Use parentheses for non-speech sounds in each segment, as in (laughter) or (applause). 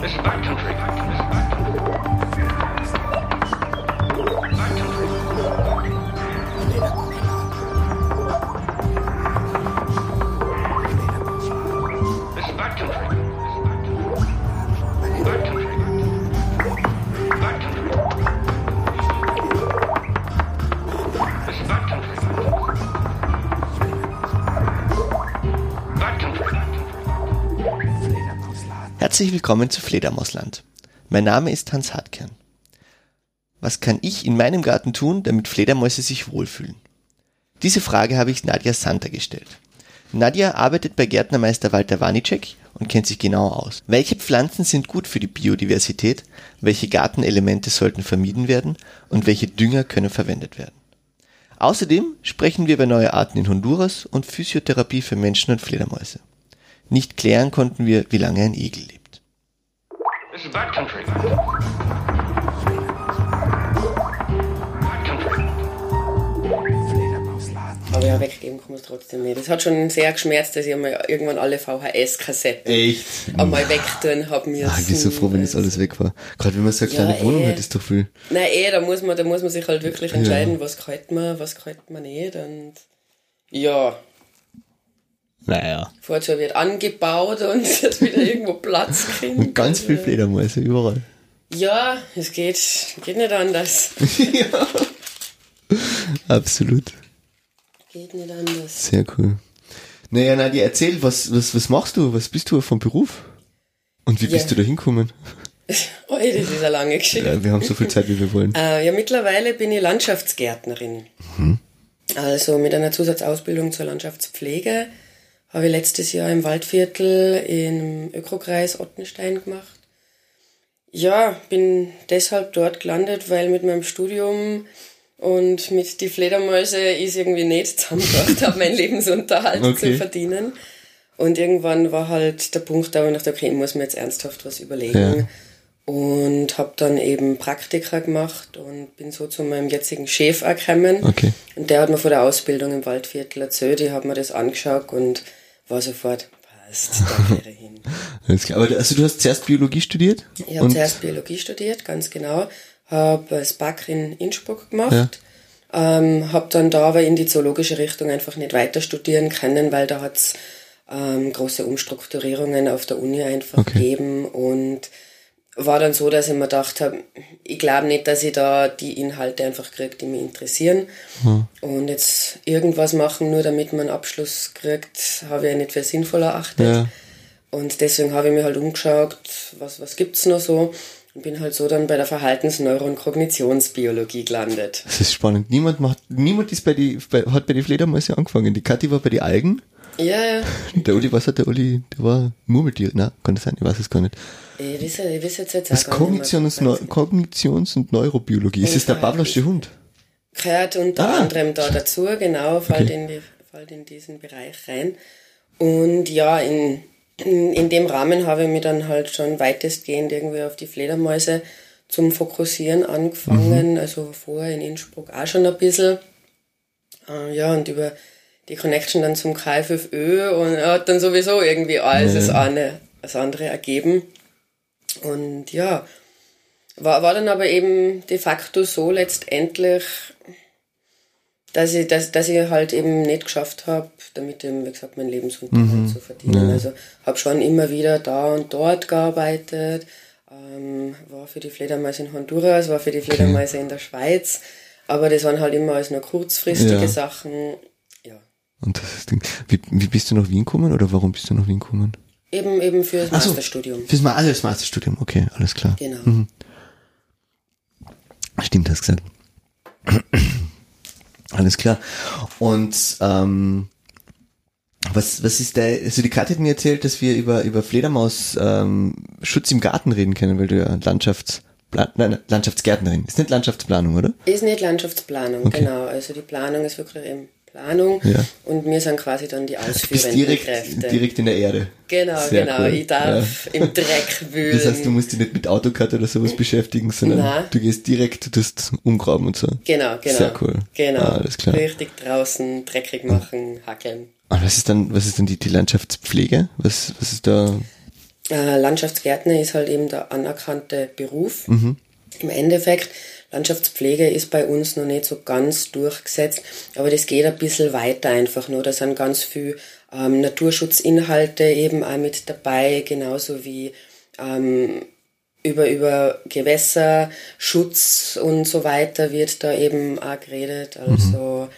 This is backcountry. Willkommen zu Fledermausland. Mein Name ist Hans Hartkern. Was kann ich in meinem Garten tun, damit Fledermäuse sich wohlfühlen? Diese Frage habe ich Nadja Santa gestellt. Nadja arbeitet bei Gärtnermeister Walter Wanicek und kennt sich genau aus. Welche Pflanzen sind gut für die Biodiversität? Welche Gartenelemente sollten vermieden werden? Und welche Dünger können verwendet werden? Außerdem sprechen wir über neue Arten in Honduras und Physiotherapie für Menschen und Fledermäuse. Nicht klären konnten wir, wie lange ein Igel lebt. This is backcountry. Aber ja, weggeben kann man es trotzdem nicht. Es hat schon sehr geschmerzt, dass ich einmal irgendwann alle VHS-Kassetten Echt? einmal wegtun habe mir. Ah, ich bin so froh, wenn das alles weg war. Gerade wenn man so eine Ja, kleine Wohnung eh. hat, ist doch viel. Nein, eh, da muss man, da muss man sich halt wirklich entscheiden, was gefällt mir, was gefällt mir nicht. Und ja, Naja. vorher wird angebaut und es wird wieder irgendwo Platz kriegen. Und ganz viel Fledermäuse überall. Ja, es geht, geht nicht anders. (laughs) ja. Absolut. Geht nicht anders. Sehr cool. Naja, Nadja, erzähl, was, was, was machst du? Was bist du vom Beruf? Und wie bist Ja. du da hingekommen? (laughs) Oh, das ist eine lange Geschichte. Ja, wir haben so viel Zeit, wie wir wollen. Äh, ja, mittlerweile bin ich Landschaftsgärtnerin. Also mit einer Zusatzausbildung zur Landschaftspflege habe ich letztes Jahr im Waldviertel im Ökokreis Ottenstein gemacht. Ja, bin deshalb dort gelandet, weil mit meinem Studium und mit die Fledermäuse ist irgendwie nicht zusammengebracht (laughs) habe, meinen Lebensunterhalt Okay. zu verdienen. Und irgendwann war halt der Punkt da, wo ich dachte, okay, ich muss mir jetzt ernsthaft was überlegen. Ja. Und habe dann eben Praktika gemacht und bin so zu meinem jetzigen Chef gekommen. Okay. Und der hat mir vor der Ausbildung im Waldviertel erzählt, ich habe mir das angeschaut und war sofort, passt, da ich (laughs) hin. Alles klar. Aber also du hast zuerst Biologie studiert? Ich habe zuerst Biologie studiert, ganz genau. Habe das Back in Innsbruck gemacht. Ähm, habe dann da aber in die zoologische Richtung einfach nicht weiter studieren können, weil da hat's ähm, große Umstrukturierungen auf der Uni einfach Okay. gegeben und war dann so, dass ich mir gedacht habe, ich glaube nicht, dass ich da die Inhalte einfach kriege, die mich interessieren. Und jetzt irgendwas machen, nur damit man einen Abschluss kriegt, habe ich ja nicht für sinnvoll erachtet. Ja. Und deswegen habe ich mir halt umgeschaut, was, was gibt's noch so. Und bin halt so dann bei der Verhaltens-, Neuro- und Kognitionsbiologie gelandet. Das ist spannend. Niemand macht, niemand ist bei die, bei, hat bei die Fledermäuse angefangen. Die Kathi war bei die Algen. Ja, ja. (laughs) Der Uli, was hat der Uli? Der war Murmeltier. Na, kann das sein? Ich weiß es gar nicht. Ich weiß, ich weiß jetzt, jetzt Das auch Kognitions, mehr. Neu- Kognitions- und Neurobiologie. Ist das der Pavlovsche Hund? gehört unter Ah. anderem da dazu, genau, fällt, Okay. in die, fällt in diesen Bereich rein. Und ja, in, in, in dem Rahmen habe ich mich dann halt schon weitestgehend irgendwie auf die Fledermäuse zum Fokussieren angefangen, also vorher in Innsbruck auch schon ein bisschen. Äh, ja, und über die Connection dann zum KFFÖ und hat dann sowieso irgendwie alles das eine, das andere ergeben. Und ja, war, war dann aber eben de facto so letztendlich, dass ich, dass, dass ich halt eben nicht geschafft habe, damit eben, wie gesagt, meinen Lebensunterhalt zu verdienen. Also habe schon immer wieder da und dort gearbeitet, ähm, war für die Fledermäuse in Honduras, war für die Fledermäuse in der Schweiz, aber das waren halt immer alles nur kurzfristige Ja. Sachen. Ja. Und das ist. Wie, wie bist du nach Wien gekommen oder warum bist du nach Wien gekommen? Eben, eben fürs Ach so. Masterstudium. Fürs Ma also das Masterstudium, okay, alles klar. Genau. Stimmt, hast gesagt. (clears throat) Alles klar. Und ähm, was, was ist der, also die Katja hat mir erzählt, dass wir über, über Fledermaus ähm, Schutz im Garten reden können, weil du ja Landschafts, nein, Landschaftsgärtnerin. Ist nicht Landschaftsplanung, oder? Ist nicht Landschaftsplanung, Okay. genau. Also die Planung ist wirklich eben Planung Ja. und wir sind quasi dann die ausführenden direkt, Kräfte. direkt in der Erde. Genau, Sehr genau. cool. Ich darf im Dreck wühlen. Das heißt, du musst dich nicht mit AutoCAD oder sowas beschäftigen, sondern Nein. du gehst direkt, du tust umgraben und so. Genau, genau. Sehr cool. Genau. Ah, alles klar. Richtig draußen dreckig machen, hackeln. Und was ist dann, was ist dann die, die Landschaftspflege? Was, was ist da? äh, Landschaftsgärtner ist halt eben der anerkannte Beruf. Im Endeffekt, Landschaftspflege ist bei uns noch nicht so ganz durchgesetzt, aber das geht ein bisschen weiter einfach nur. Da sind ganz viel ähm, Naturschutzinhalte eben auch mit dabei, genauso wie ähm, über, über Gewässerschutz und so weiter wird da eben auch geredet. Also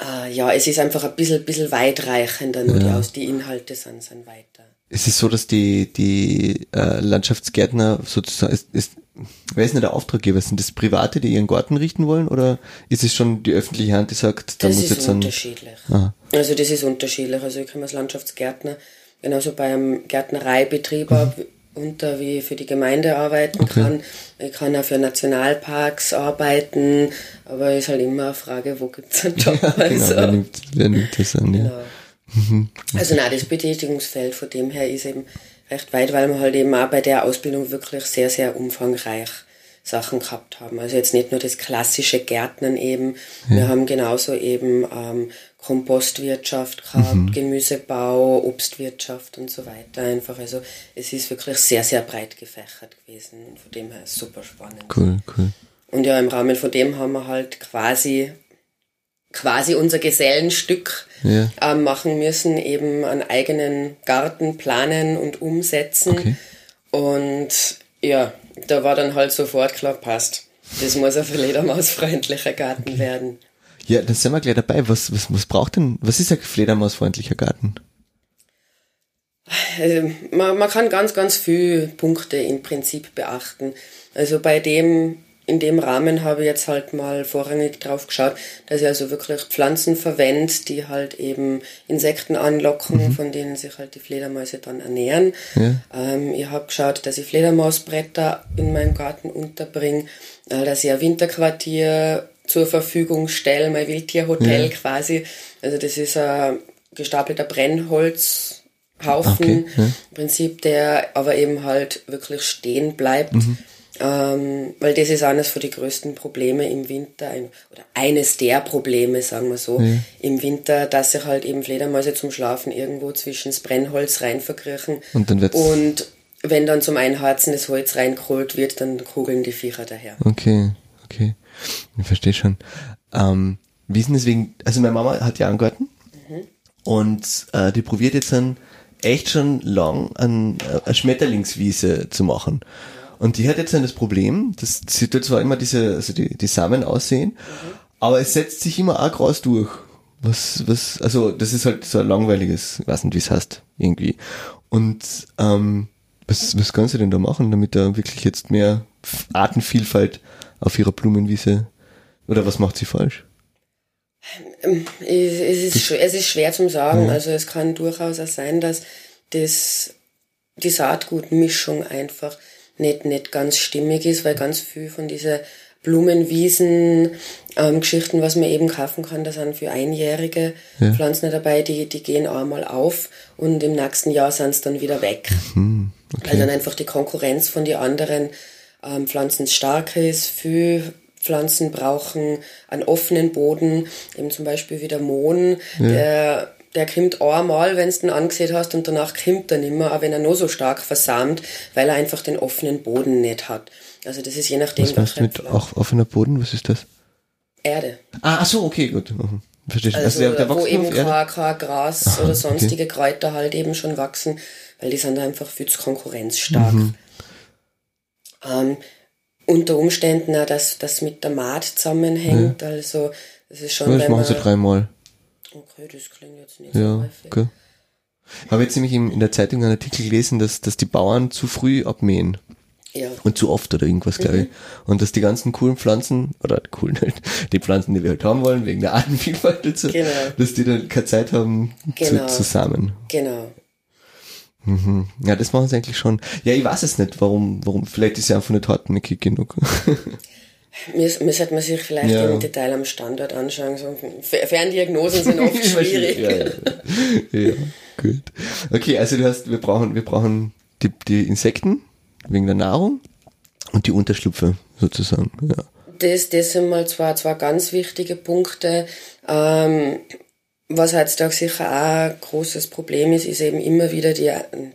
äh, ja, es ist einfach ein bisschen, bisschen weitreichender, nur die, Aus die Inhalte sind, sind weiter. Es ist so, dass die, die äh, Landschaftsgärtner sozusagen, ist, ist, wer ist denn der Auftraggeber? Sind das Private, die ihren Garten richten wollen oder ist es schon die öffentliche Hand, die sagt, da Das muss ist jetzt ein... unterschiedlich. Aha. Also das ist unterschiedlich. Also ich kann als Landschaftsgärtner genauso bei einem Gärtnereibetrieb Mhm. unter wie für die Gemeinde arbeiten kann. Ich kann auch für Nationalparks arbeiten, aber ist halt immer eine Frage, wo gibt's einen (laughs) Job. Genau, also, wer nimmt, wer nimmt das an, ja. Genau. Also nein, das Betätigungsfeld von dem her ist eben recht weit, weil wir halt eben auch bei der Ausbildung wirklich sehr, sehr umfangreich Sachen gehabt haben. Also jetzt nicht nur das klassische Gärtnern eben, wir haben genauso eben ähm, Kompostwirtschaft gehabt, Gemüsebau, Obstwirtschaft und so weiter einfach. Also es ist wirklich sehr, sehr breit gefächert gewesen und von dem her super spannend. Cool, cool. Und ja, im Rahmen von dem haben wir halt quasi, quasi unser Gesellenstück Ja. ähm, machen müssen, eben einen eigenen Garten planen und umsetzen. Okay. Und ja, da war dann halt sofort klar, passt. Das muss ein fledermausfreundlicher Garten werden. Ja, dann sind wir gleich dabei. Was, was, was braucht denn, was ist ein fledermausfreundlicher Garten? Also, man, man kann ganz, ganz viele Punkte im Prinzip beachten. Also bei dem, in dem Rahmen habe ich jetzt halt mal vorrangig drauf geschaut, dass ich also wirklich Pflanzen verwende, die halt eben Insekten anlocken, von denen sich halt die Fledermäuse dann ernähren. Ja. Ähm, ich habe geschaut, dass ich Fledermausbretter in meinem Garten unterbringe, äh, dass ich ein Winterquartier zur Verfügung stelle, mein Wildtierhotel quasi. Also das ist ein gestapelter Brennholzhaufen, Okay, ja. im Prinzip, der aber eben halt wirklich stehen bleibt. Mhm. Ähm, weil das ist eines von den größten Probleme im Winter, oder eines der Probleme, sagen wir so, im Winter, dass sich halt eben Fledermäuse zum Schlafen irgendwo zwischen das Brennholz rein verkriechen. Und dann wird's- Und wenn dann zum Einharzen das Holz reingeholt wird, dann kugeln die Viecher daher. Okay, okay. Ich verstehe schon. Ähm, wie ist denn deswegen, also meine Mama hat ja einen Garten und äh, die probiert jetzt dann echt schon lang an, äh, eine Schmetterlingswiese zu machen. Und die hat jetzt dann das Problem, dass sie tut zwar immer diese, also die, die Samen aussehen, aber es setzt sich immer auch Gras durch. Was, was, also das ist halt so ein langweiliges, ich weiß nicht, wie es heißt, irgendwie. Und ähm, was, was kann sie denn da machen, damit da wirklich jetzt mehr Artenvielfalt auf ihrer Blumenwiese, oder was macht sie falsch? Es es ist, es ist schwer zum sagen. Also es kann durchaus auch sein, dass das, die Saatgutmischung einfach nicht, nicht ganz stimmig ist, weil ganz viel von dieser Blumenwiesen, ähm, Geschichten, was man eben kaufen kann, da sind für einjährige Pflanzen dabei, die, die gehen einmal auf und im nächsten Jahr sind es dann wieder weg. Weil dann einfach die Konkurrenz von den anderen ähm, Pflanzen stark ist. Viele Pflanzen brauchen einen offenen Boden, eben zum Beispiel wie der Mohn, der der kommt einmal, wenn du ihn angesehen hast und danach kommt er nicht mehr, auch wenn er noch so stark versamt, weil er einfach den offenen Boden nicht hat. Also das ist je nachdem, Was meinst du mit auch offener Boden? Was ist das? Erde. Ah, ach so, okay, gut. Mhm. Verstehe schon. Also, der, der wo nur eben kein, kein Gras Aha, oder okay. sonstige Kräuter halt eben schon wachsen, weil die sind einfach viel zu konkurrenzstark. Mhm. Ähm, unter Umständen auch, dass das mit der Maat zusammenhängt, also das ist schon, Ja, das machen sie dreimal. Okay, das klingt jetzt nicht so Ja, häufig. okay. Habe jetzt nämlich in, der Zeitung einen Artikel gelesen, dass, dass die Bauern zu früh abmähen. Ja. Und zu oft oder irgendwas, glaube ich. Und dass die ganzen coolen Pflanzen, oder coolen halt, (laughs) die Pflanzen, die wir halt haben wollen, wegen der Artenvielfalt dazu, Genau. dass die dann keine Zeit haben Genau. zu, zusammen. Genau. Ja, das machen sie eigentlich schon. Ja, ich weiß es nicht, warum, warum, vielleicht ist ja einfach nicht hartnäckig genug. (laughs) Müs- Müsste man sich vielleicht Ja. im Detail am Standort anschauen. So, Fer- Ferndiagnosen sind oft (laughs) schwierig. ja, ja. ja, gut. Okay, also du hast, wir brauchen, wir brauchen die, die Insekten wegen der Nahrung und die Unterschlupfe sozusagen. Ja. Das, das sind mal zwei, zwei ganz wichtige Punkte. Ähm, Was heutzutage sicher auch ein großes Problem ist, ist eben immer wieder die,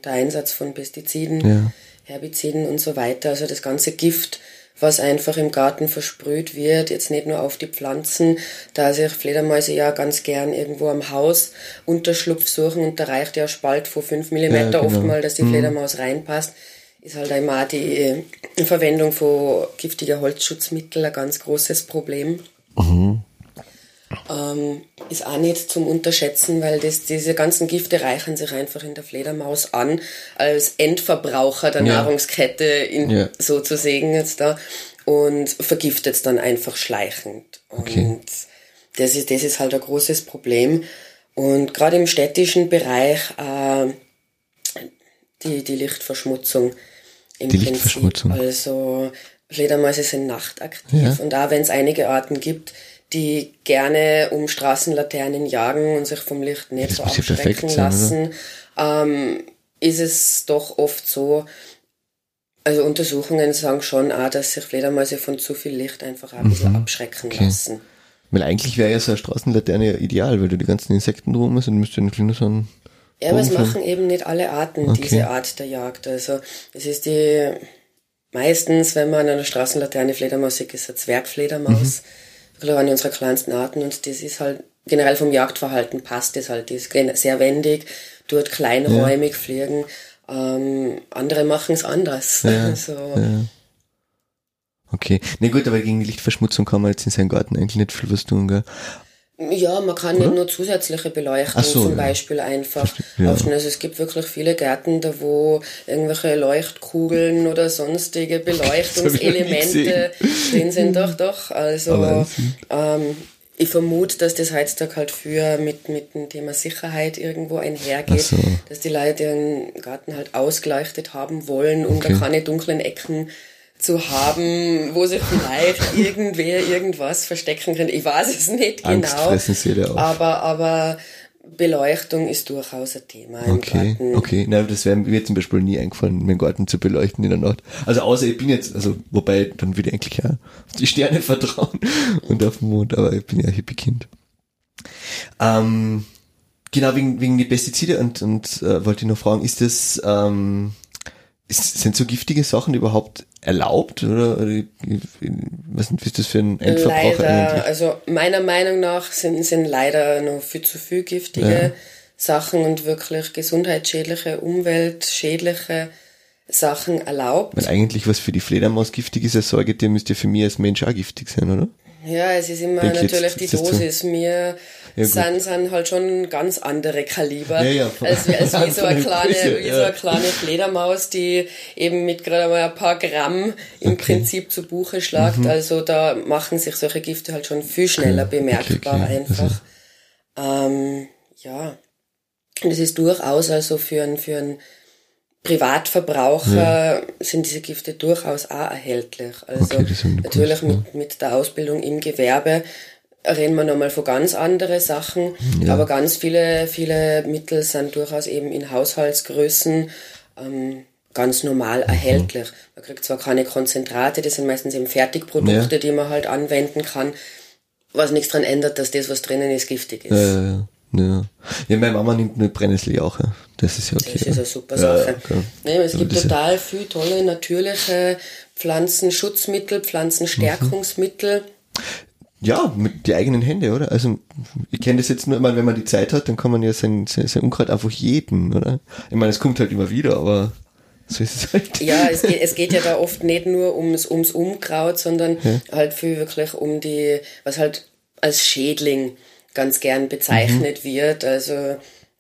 der Einsatz von Pestiziden, Ja. Herbiziden und so weiter. Also das ganze Gift, was einfach im Garten versprüht wird, jetzt nicht nur auf die Pflanzen, da sich Fledermäuse ja ganz gern irgendwo am Haus Unterschlupf suchen und da reicht ja Spalt von 5 mm Ja, genau. oft mal, dass die Fledermaus reinpasst, ist halt einmal die äh, Verwendung von giftiger Holzschutzmittel ein ganz großes Problem. Ähm, ist auch nicht zum Unterschätzen, weil das, diese ganzen Gifte reichern sich einfach in der Fledermaus an, als Endverbraucher der Ja. Nahrungskette in, Ja. sozusagen jetzt da und vergiftet es dann einfach schleichend. Okay. Und das ist, das ist halt ein großes Problem. Und gerade im städtischen Bereich äh, die, die Lichtverschmutzung im Die Prinzip. Lichtverschmutzung. Also Fledermäuse sind nachtaktiv Ja. und da wenn es einige Arten gibt, die gerne um Straßenlaternen jagen und sich vom Licht nicht Das so abschrecken sein, lassen, ähm, ist es doch oft so, also Untersuchungen sagen schon auch, dass sich Fledermäuse von zu viel Licht einfach ein bisschen abschrecken Mhm. Okay. lassen. Weil eigentlich wäre ja so eine Straßenlaterne ideal, weil du die ganzen Insekten drum hast und du müsstest ja eigentlich nur so ein Ja, aber es machen eben nicht alle Arten Okay. diese Art der Jagd. Also es ist die meistens, wenn man an einer Straßenlaterne Fledermaus sieht, ist eine Zwergfledermaus. Mhm. Eine unserer kleinsten Arten und das ist halt generell vom Jagdverhalten passt das halt. Die ist sehr wendig, tut kleinräumig fliegen. Ähm, andere machen es anders. Ja, (laughs) so. ja. Okay. Ne gut, aber gegen die Lichtverschmutzung kann man jetzt in seinem Garten eigentlich nicht viel was tun, gell? Ja, man kann nicht nur zusätzliche Beleuchtung so, zum ja. Beispiel einfach ja. aufstellen. Also es gibt wirklich viele Gärten, da wo irgendwelche Leuchtkugeln oder sonstige (laughs) Beleuchtungselemente drin sind. Doch, doch. Also ähm, ich vermute, dass das heutzutage halt für mit, mit dem Thema Sicherheit irgendwo einhergeht, so. dass die Leute ihren Garten halt ausgeleuchtet haben wollen, um Okay. da keine dunklen Ecken zu haben, wo sich vielleicht (laughs) irgendwer irgendwas verstecken könnte. Ich weiß es nicht Angst genau. fressen Seele auf. Aber, aber Beleuchtung ist durchaus ein Thema im Okay, Garten. okay. Na, das wäre mir zum Beispiel nie eingefallen, meinen Garten zu beleuchten in der Nacht. Also außer ich bin jetzt, also wobei dann würde ich eigentlich ja auf die Sterne (laughs) vertrauen und auf den Mond, aber ich bin ja ein Hippie-Kind. Ähm, genau, wegen, wegen die Pestizide und, und äh, wollte ich noch fragen, ist das, ähm, ist, sind so giftige Sachen überhaupt erlaubt? Oder, oder was ist das für ein Endverbraucher Leider, eigentlich? also meiner Meinung nach sind, sind leider noch viel zu viel giftige Ja. Sachen und wirklich gesundheitsschädliche, umweltschädliche Sachen erlaubt. Weil eigentlich was für die Fledermaus giftig ist, als Säugetier müsste für mich als Mensch auch giftig sein, oder? Ja, es ist immer Denk jetzt, natürlich die ist das so? Dosis. Mir Ja, sind, sind halt schon ganz andere Kaliber. Ja, ja, als, wie- als wie so eine kleine, Größe, wie so ja. eine kleine Fledermaus, die eben mit gerade mal ein paar Gramm im Prinzip zu Buche schlagt. Also da machen sich solche Gifte halt schon viel schneller bemerkbar Mhm. okay. einfach. Ähm, ja. Und es ist durchaus also für einen, für einen Privatverbraucher sind diese Gifte durchaus auch erhältlich. Also Okay, natürlich mit, mit der Ausbildung im Gewerbe reden wir nochmal von ganz andere Sachen, aber ganz viele, viele Mittel sind durchaus eben in Haushaltsgrößen ähm, ganz normal erhältlich. Man kriegt zwar keine Konzentrate, das sind meistens eben Fertigprodukte, Ja. die man halt anwenden kann, was nichts dran ändert, dass das, was drinnen ist, giftig ist. Ja, ja, ja. Ja, meine Mama nimmt nur Brennnesselijauche. Das ist ja okay. Das ist eine super Ja, Sache. ja, klar. nee, es gibt total viel tolle natürliche Pflanzenschutzmittel, Pflanzenstärkungsmittel. Ja, mit die eigenen Hände, oder? Also, ich kenne das jetzt nur, ich meine, wenn man die Zeit hat, dann kann man ja sein, sein, sein Unkraut einfach jeden, oder? Ich meine, es kommt halt immer wieder, aber so ist es halt. Ja, es geht, es geht ja da oft nicht nur ums, ums Unkraut, sondern halt viel wirklich um die, was halt als Schädling ganz gern bezeichnet Mhm. wird. Also,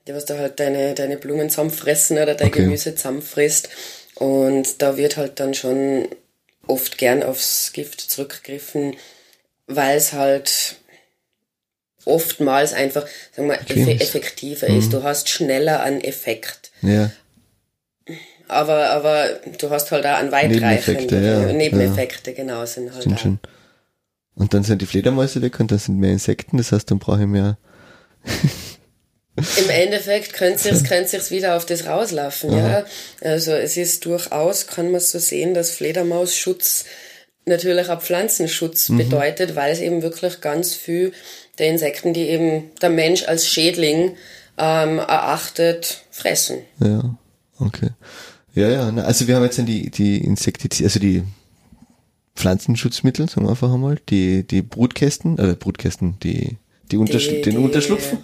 was da halt deine, deine Blumen zusammenfressen oder dein Okay. Gemüse zusammenfrisst. Und da wird halt dann schon oft gern aufs Gift zurückgegriffen, weil es halt oftmals einfach, sagen wir, effe effektiver ist. Du hast schneller einen Effekt. Ja, Aber, aber du hast halt auch einen Nebeneffekte, weitreichenden ja, Nebeneffekte, genau, sind halt auch. schon. Und dann sind die Fledermäuse weg und dann sind mehr Insekten, das heißt, dann brauche ich mehr. Im Endeffekt könnte sich's, (laughs) könnte sich's wieder auf das rauslaufen, ja. Also es ist durchaus, kann man so sehen, dass Fledermausschutz natürlich auch Pflanzenschutz Mhm. bedeutet, weil es eben wirklich ganz viel der Insekten, die eben der Mensch als Schädling ähm, erachtet, fressen. Ja, okay. Ja, ja, also wir haben jetzt dann die, die Insektizide, also die Pflanzenschutzmittel, sagen wir einfach einmal, die, die Brutkästen, äh, Brutkästen, die, die, Untersch (laughs) Die- den Unterschlupf.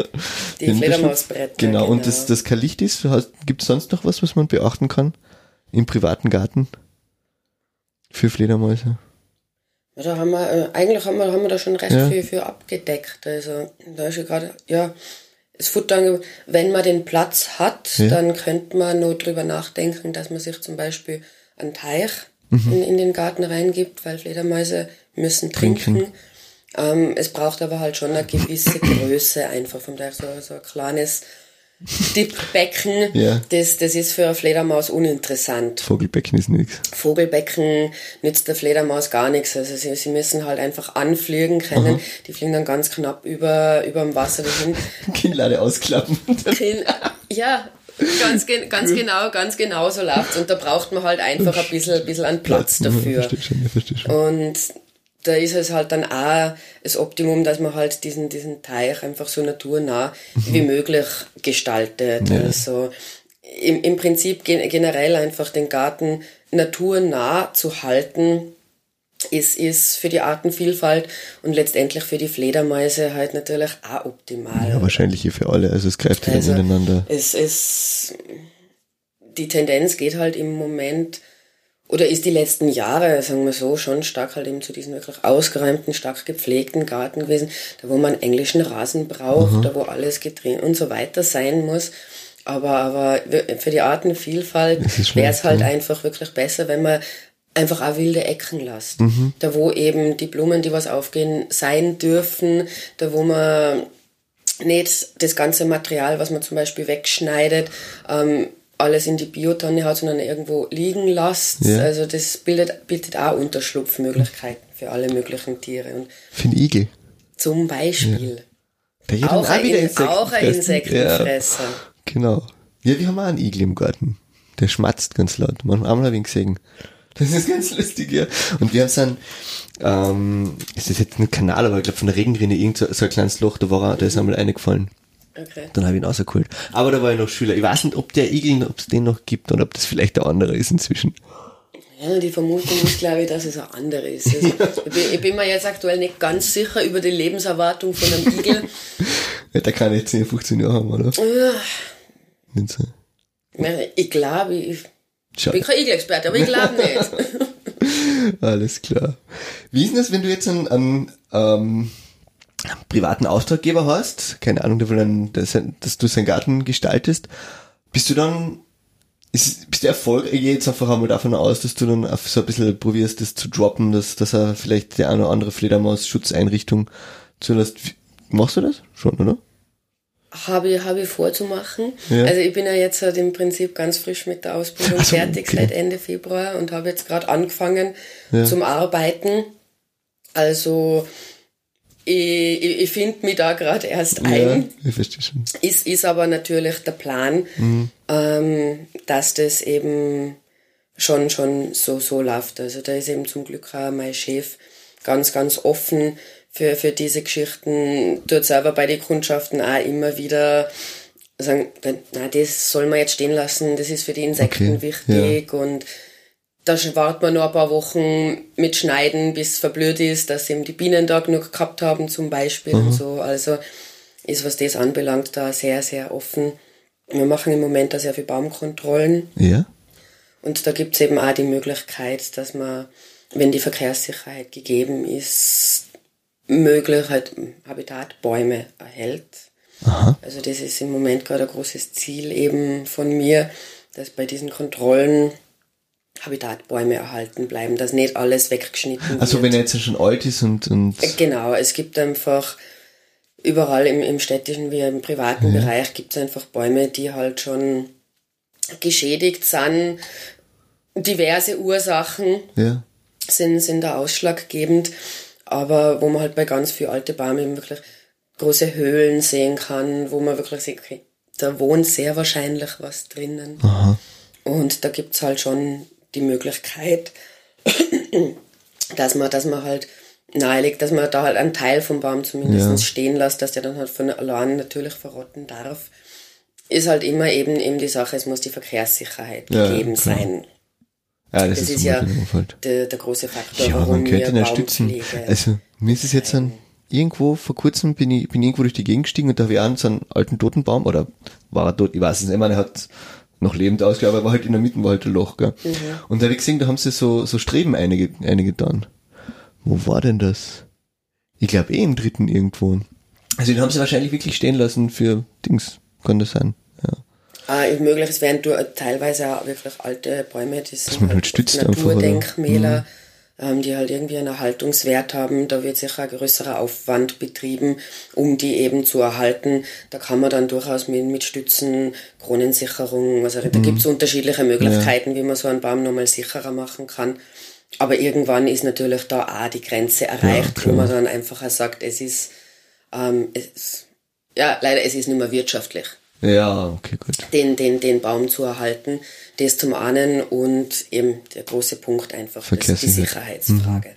die. Fledermausbretter, Genau, und genau. das, das kein Licht ist, gibt es sonst noch was, was man beachten kann? Im privaten Garten? Für Fledermäuse? Da haben wir, äh, eigentlich haben wir, haben wir da schon recht Ja. viel für abgedeckt. Also da ist ja gerade, ja, das Futter, wenn man den Platz hat, Ja. dann könnte man nur drüber nachdenken, dass man sich zum Beispiel einen Teich Mhm. in, in den Garten reingibt, weil Fledermäuse müssen trinken. Trinken. Ähm, es braucht aber halt schon eine gewisse Größe einfach vom Teich, so, so ein kleines Dipbecken. (laughs) Ja. Das, das ist für eine Fledermaus uninteressant. Vogelbecken ist nichts. Vogelbecken nützt der Fledermaus gar nichts. Also sie, sie müssen halt einfach anfliegen können. Die fliegen dann ganz knapp über, über dem Wasser dahin. (laughs) Kinnlade ausklappen. Hin- Ja, ganz, gen ganz genau, ganz genau so läuft's. Und da braucht man halt einfach ein bisschen, ein bisschen an Platz Ja, dafür. Verstehe schon, ja, verstehe schon. Und da ist es halt dann auch das Optimum, dass man halt diesen, diesen Teich einfach so naturnah wie möglich gestaltet. Ja. Also im, im Prinzip gen generell einfach den Garten naturnah zu halten, ist, ist für die Artenvielfalt und letztendlich für die Fledermäuse halt natürlich auch optimal. Ja, wahrscheinlich hier für alle, also es greift Also, dann ineinander. Es ist, die Tendenz geht halt im Moment, oder ist die letzten Jahre, sagen wir so, schon stark halt eben zu diesem wirklich ausgeräumten, stark gepflegten Garten gewesen, da wo man englischen Rasen braucht, da wo alles getrennt und so weiter sein muss. Aber, aber für die Artenvielfalt wäre es halt ja. einfach wirklich besser, wenn man einfach auch wilde Ecken lässt. Mhm. Da wo eben die Blumen, die was aufgehen, sein dürfen, da wo man nicht das ganze Material, was man zum Beispiel wegschneidet, ähm, alles in die Biotonne haut, sondern irgendwo liegen lässt. Ja. Also das bildet, bietet auch Unterschlupfmöglichkeiten für alle möglichen Tiere. Und Für den Igel. zum Beispiel Der hier auch, ein, wieder Insekten auch ein. Insektenfresser. Ja, genau. Ja, wir haben auch einen Igel im Garten. Der schmatzt ganz laut. Manchmal haben wir ihn gesehen. Das ist ganz lustig, ja. Und wir haben dann, ähm, ist das jetzt ein Kanal, aber ich glaube von der Regenrinne irgend so, so ein kleines Loch, da war er, da ist einmal eingefallen. Okay. Dann habe ich ihn rausgeholt. Aber da war ich noch Schüler. Ich weiß nicht, ob der Igel, ob es den noch gibt oder ob das vielleicht der andere ist inzwischen. Ja, die Vermutung ist, glaube ich, dass es ein anderer ist. Also, (laughs) ich, bin, ich bin mir jetzt aktuell nicht ganz sicher über die Lebenserwartung von einem Igel. (laughs) Ja, der kann jetzt 10, 15 Jahre haben, oder? Ja, Nicht so. Ich glaube, ich Schau. bin kein Igel-Experte, aber ich glaube nicht. (laughs) Alles klar. Wie ist denn das, wenn du jetzt einen, einen ähm, privaten Auftraggeber hast, keine Ahnung, der dass, dass du seinen Garten gestaltest, bist du dann, ist, bist du erfolgreich, ich gehe jetzt einfach einmal davon aus, dass du dann so ein bisschen probierst, das zu droppen, dass, dass er vielleicht die eine oder andere Fledermaus-Schutzeinrichtung zulässt. Machst du das? Schon, oder? Habe ich, habe ich vorzumachen. Ja. Also ich bin ja jetzt halt im Prinzip ganz frisch mit der Ausbildung Ach so, fertig okay. seit Ende Februar und habe jetzt gerade angefangen Ja. zum Arbeiten. Also ich, ich, ich finde mich da gerade erst Ja, ein. ich verstehe schon. Ist, ist aber natürlich der Plan, ähm, dass das eben schon, schon so, so läuft. Also da ist eben zum Glück auch mein Chef ganz, ganz offen für, für diese Geschichten. Tut selber bei den Kundschaften auch immer wieder sagen, na, das soll man jetzt stehen lassen, das ist für die Insekten Okay, wichtig und da wartet man noch ein paar Wochen mit Schneiden, bis es verblöd ist, dass eben die Bienen da genug gehabt haben zum Beispiel und so. Also ist, was das anbelangt, da sehr, sehr offen. Wir machen im Moment da sehr viel Baumkontrollen Ja? und da gibt's eben auch die Möglichkeit, dass man, wenn die Verkehrssicherheit gegeben ist, möglich halt Habitatbäume erhält. Aha. Also das ist im Moment gerade ein großes Ziel eben von mir, dass bei diesen Kontrollen Habitatbäume erhalten bleiben, dass nicht alles weggeschnitten Also wird. wenn er jetzt schon alt ist und, und Genau, es gibt einfach überall im, im städtischen wie im privaten Bereich gibt es einfach Bäume, die halt schon geschädigt sind. Diverse Ursachen ja, sind, sind da ausschlaggebend, aber wo man halt bei ganz viel alte Bäume eben wirklich große Höhlen sehen kann, wo man wirklich sieht, okay, da wohnt sehr wahrscheinlich was drinnen. aha. Und da gibt's halt schon die Möglichkeit, dass man, dass man halt naheliegt, dass man da halt einen Teil vom Baum zumindest Ja. stehen lässt, dass der dann halt von allein natürlich verrotten darf, ist halt immer eben eben die Sache, es muss die Verkehrssicherheit Ja, gegeben klar. sein. Ja, das, Das ist, ist ja halt. der, der große Faktor, Ja, warum man könnte wir unterstützen. Also, mir ist es jetzt dann, irgendwo vor kurzem bin ich, bin irgendwo durch die Gegend gestiegen und da habe ich auch so einen alten Totenbaum, oder war er tot, ich weiß es nicht, er hat noch lebend ausgeschaut, aber er war halt in der Mitte, war halt ein Loch, gell. Mhm. Und da habe ich gesehen, da haben sie so, so Streben einige, einige getan. Wo war denn das? Ich glaube eh im dritten irgendwo. Also den haben sie wahrscheinlich wirklich stehen lassen für Dings, kann das sein. Ja. Ah, möglich, es wären teilweise auch wirklich alte Bäume, die sind halt halt stützt oder? Mhm. Ähm, die halt irgendwie einen Erhaltungswert haben. Da wird sicher ein größerer Aufwand betrieben, um die eben zu erhalten. Da kann man dann durchaus mit, mit Stützen, Kronensicherung, also Mhm. da gibt's unterschiedliche Möglichkeiten, wie man so einen Baum nochmal sicherer machen kann. Aber irgendwann ist natürlich da auch die Grenze erreicht, wo klar. man dann einfach sagt, es ist, ähm, es, ja, leider, es ist nicht mehr wirtschaftlich Ja, okay, gut. den, den, den Baum zu erhalten. Das zum einen und eben der große Punkt einfach das, die. Sicherheitsfrage.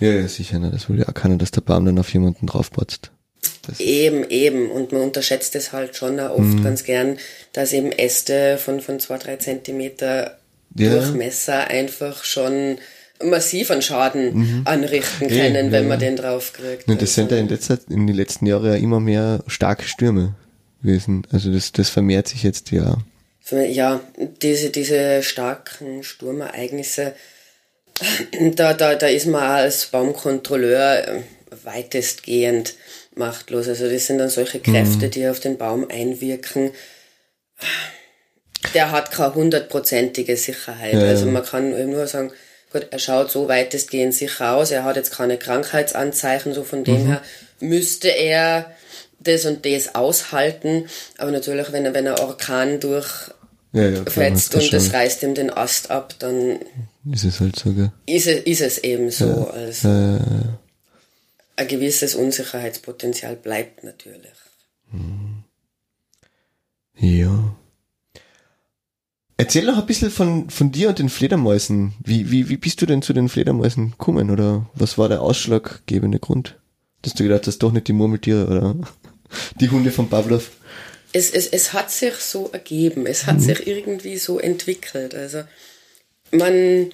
Ja, ja, sicher, ne, das will ja auch keiner, dass der Baum dann auf jemanden draufpotzt. Das, Eben, eben. Und man unterschätzt es halt schon auch Mhm. oft ganz gern, dass eben Äste von, von zwei, drei Zentimeter Ja. Durchmesser einfach schon massiven Schaden anrichten Mhm. Ja, können, ja, wenn ja. man den draufkriegt. Ne, das sind ja in, letzter, in den letzten Jahren ja immer mehr starke Stürme gewesen. Also das, das vermehrt sich jetzt ja. ja, diese, diese starken Sturmereignisse, (clears throat) da, da, da ist man als Baumkontrolleur äh, weitestgehend machtlos. Also das sind dann solche Kräfte, die auf den Baum einwirken. Der hat keine hundertprozentige Sicherheit. Ja, also man kann eben nur sagen, gut, er schaut so weitestgehend sicher aus, er hat jetzt keine Krankheitsanzeichen, so von Mhm. dem her müsste er das und das aushalten. Aber natürlich, wenn er, wenn er Orkan durch Ja, ja, und das schon. reißt ihm den Ast ab, dann Ist es halt so, gell? ist es, ist es eben so. Also Äh, ein gewisses Unsicherheitspotenzial bleibt natürlich. ja. Erzähl noch ein bisschen von, von dir und den Fledermäusen. Wie, wie, wie bist du denn zu den Fledermäusen gekommen? Oder was war der ausschlaggebende Grund? Dass du gedacht hast, doch nicht die Murmeltiere oder die Hunde von Pavlov? Es, es, es hat sich so ergeben, es Mhm. hat sich irgendwie so entwickelt. Also man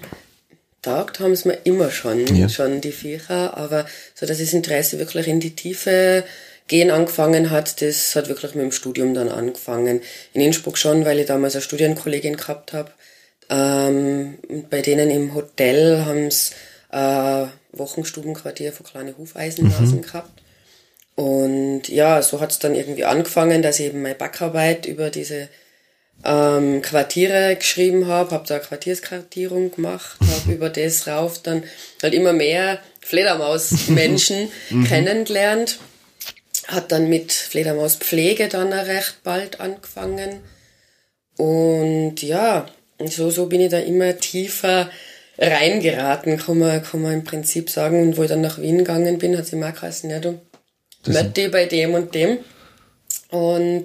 taugt haben es mir immer schon, Ja. schon die Viecher, aber so dass das Interesse wirklich in die Tiefe gehen angefangen hat, das hat wirklich mit dem Studium dann angefangen. In Innsbruck schon, weil ich damals eine Studienkollegin gehabt habe. Ähm, bei denen im Hotel haben sie äh, Wochenstubenquartier für kleine Hufeisennasen gehabt. Und ja, so hat's dann irgendwie angefangen, dass ich eben meine Backarbeit über diese ähm, Quartiere geschrieben habe, habe da eine Quartierskartierung gemacht, habe (laughs) über das rauf dann halt immer mehr Fledermausmenschen (laughs) (laughs) kennengelernt. Hat dann mit Fledermauspflege dann auch recht bald angefangen. Und ja, so, so bin ich da immer tiefer reingeraten, kann man, kann man im Prinzip sagen. Und wo ich dann nach Wien gegangen bin, hat sie mir auch geheißen, ja du, Das- Mötti bei dem und dem. Und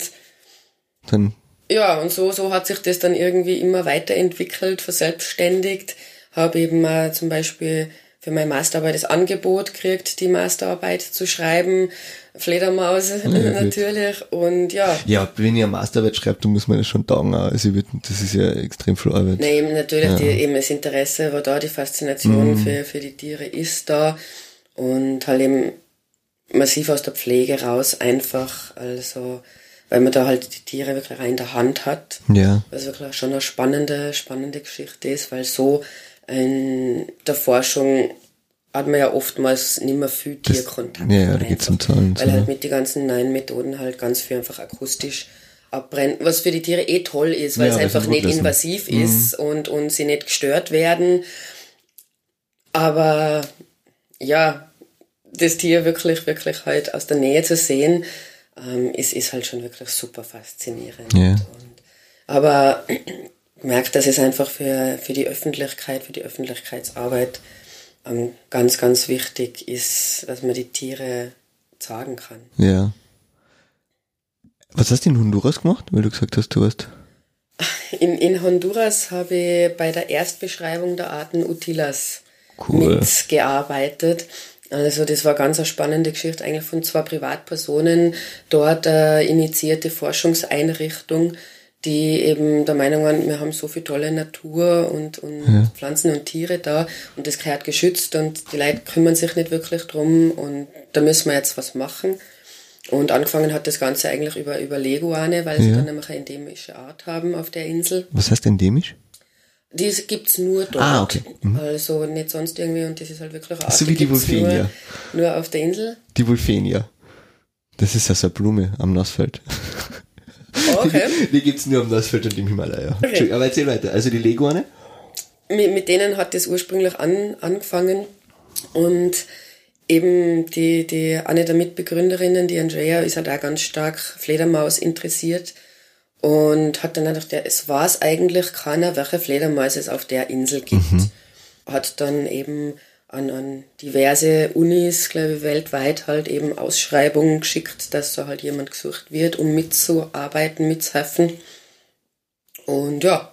Dann, ja, und so, so hat sich das dann irgendwie immer weiterentwickelt, verselbstständigt. Habe eben äh, zum Beispiel für meine Masterarbeit das Angebot gekriegt, die Masterarbeit zu schreiben. Fledermaus (laughs) natürlich. Und ja, ja, wenn ihr eine Masterarbeit schreibt, dann muss man das schon taugen. Also, ich würd- das ist ja extrem viel Arbeit. Nee, eben natürlich die, eben das Interesse war da, die Faszination für, für die Tiere ist da und halt eben massiv aus der Pflege raus einfach, also weil man da halt die Tiere wirklich rein in der Hand hat, Ja. was wirklich schon eine spannende, spannende Geschichte ist, weil so in der Forschung hat man ja oftmals nicht mehr viel Tierkontakt. ja, ja, da geht's um Zahlen Weil halt ne? mit den ganzen neuen Methoden halt ganz viel einfach akustisch abbrennt, was für die Tiere eh toll ist, weil Ja, es einfach nicht lassen. invasiv ist und, und sie nicht gestört werden. Aber ja, das Tier wirklich, wirklich halt aus der Nähe zu sehen, ähm, ist, ist halt schon wirklich super faszinierend. Ja. Und, aber (clears throat) merkt, dass es einfach für, für die Öffentlichkeit, für die Öffentlichkeitsarbeit ähm, ganz, ganz wichtig ist, dass man die Tiere sagen kann. Ja. Was hast du in Honduras gemacht? Weil du gesagt hast, du hast. (laughs) In, in Honduras habe ich bei der Erstbeschreibung der Arten Utilas Cool. mitgearbeitet. Also das war ganz eine spannende Geschichte eigentlich von zwei Privatpersonen, dort eine initiierte Forschungseinrichtung, die eben der Meinung waren, wir haben so viel tolle Natur und, und ja. Pflanzen und Tiere da und das gehört geschützt und die Leute kümmern sich nicht wirklich drum und da müssen wir jetzt was machen. Und angefangen hat das Ganze eigentlich über, über Leguane, weil sie ja. dann nämlich eine endemische Art haben auf der Insel. Was heißt endemisch? Die gibt's nur dort. Ah, okay. Mhm. Also nicht sonst irgendwie und das ist halt wirklich eine Art. So wie die Vulfenia. Nur, nur auf der Insel. Die Vulfenia. Das ist ja so eine Blume am Nassfeld. Okay. Die, die gibt's nur am Nassfeld und im Himalaya. Okay. Aber erzähl weiter. Also die Leguane? Mit, mit denen hat das ursprünglich an, angefangen und eben die, die, eine der Mitbegründerinnen, die Andrea, ist halt auch ganz stark Fledermaus interessiert und hat dann gedacht, ja, es war es eigentlich keiner, welche Fledermäuse es auf der Insel gibt. Mhm. Hat dann eben an, an diverse Unis, glaube ich, weltweit halt eben Ausschreibungen geschickt, dass da halt jemand gesucht wird, um mitzuarbeiten, mitzuhelfen. Und ja,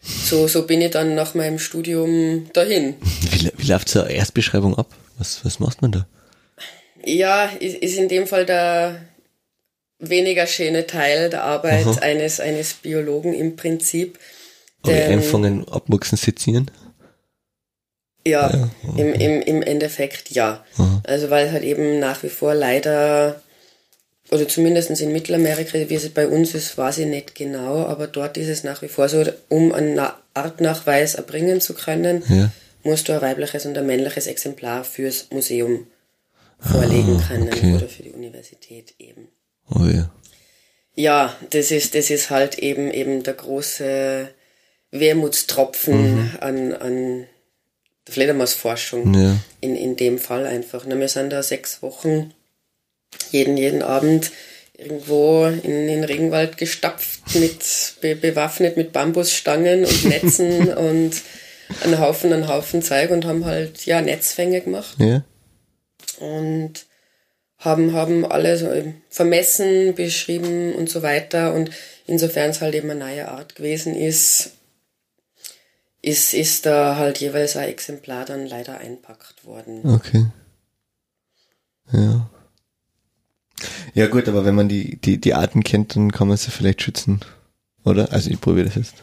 so, so bin ich dann nach meinem Studium dahin. (laughs) Wie, wie läuft so eine Erstbeschreibung ab? Was, was macht man da? Ja, ist in dem Fall der weniger schöne Teil der Arbeit eines, eines Biologen im Prinzip. Aber einfangen, abmuchsen, sezieren? Ja, ja okay. im, im, im Endeffekt ja. Aha. Also weil halt eben nach wie vor leider, oder zumindest in Mittelamerika, wie es bei uns ist, weiß ich nicht genau, aber dort ist es nach wie vor so, um einen Artnachweis erbringen zu können, ja musst du ein weibliches und ein männliches Exemplar fürs Museum vorlegen ah, können okay. oder für die Universität eben. Oh ja. Ja, das ist, das ist halt eben, eben der große Wermutstropfen mhm. an, an der Fledermausforschung. Ja. In, in dem Fall einfach. Na, wir sind da sechs Wochen jeden, jeden Abend irgendwo in den Regenwald gestapft, mit, be, bewaffnet mit Bambusstangen und (laughs) Netzen und einen Haufen, einen Haufen Zeug und haben halt, ja, Netzfänge gemacht. Ja. Und haben, haben alle so vermessen, beschrieben und so weiter. Und insofern es halt eben eine neue Art gewesen ist, ist, ist da halt jeweils ein Exemplar dann leider einpackt worden. Okay. Ja. Ja gut, aber wenn man die, die, die Arten kennt, dann kann man sie vielleicht schützen. Oder? Also ich probiere das jetzt.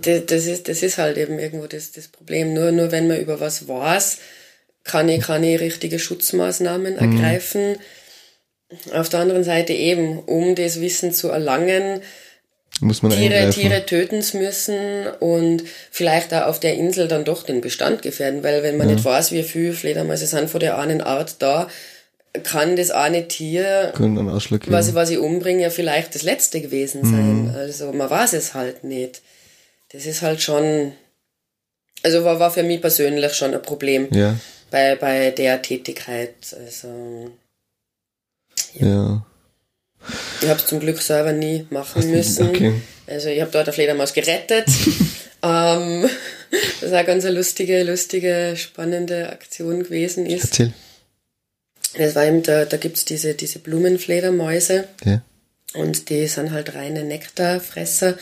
(laughs) das, ist, das ist halt eben irgendwo das, das Problem. Nur, nur wenn man über was weiß, kann ich keine richtige Schutzmaßnahmen mhm. ergreifen. Auf der anderen Seite eben, um das Wissen zu erlangen, muss man Tiere, Tiere töten müssen und vielleicht auch auf der Insel dann doch den Bestand gefährden, weil wenn man ja. nicht weiß, wie viele Fledermäuse sind von der einen Art da, kann das eine Tier, was, was ich umbringe, ja vielleicht das letzte gewesen sein. Mhm. Also man weiß es halt nicht. Das ist halt schon, also war, war für mich persönlich schon ein Problem ja. Bei, bei der Tätigkeit. Also, ja. ja. Ich habe es zum Glück selber nie machen müssen. Okay. Also ich habe dort eine Fledermaus gerettet. (laughs) ähm, das ganz eine lustige, lustige, spannende Aktion gewesen ist. Erzähl. Das war eben, da, da gibt's diese, diese Blumenfledermäuse. Ja. Und die sind halt reine Nektarfresser.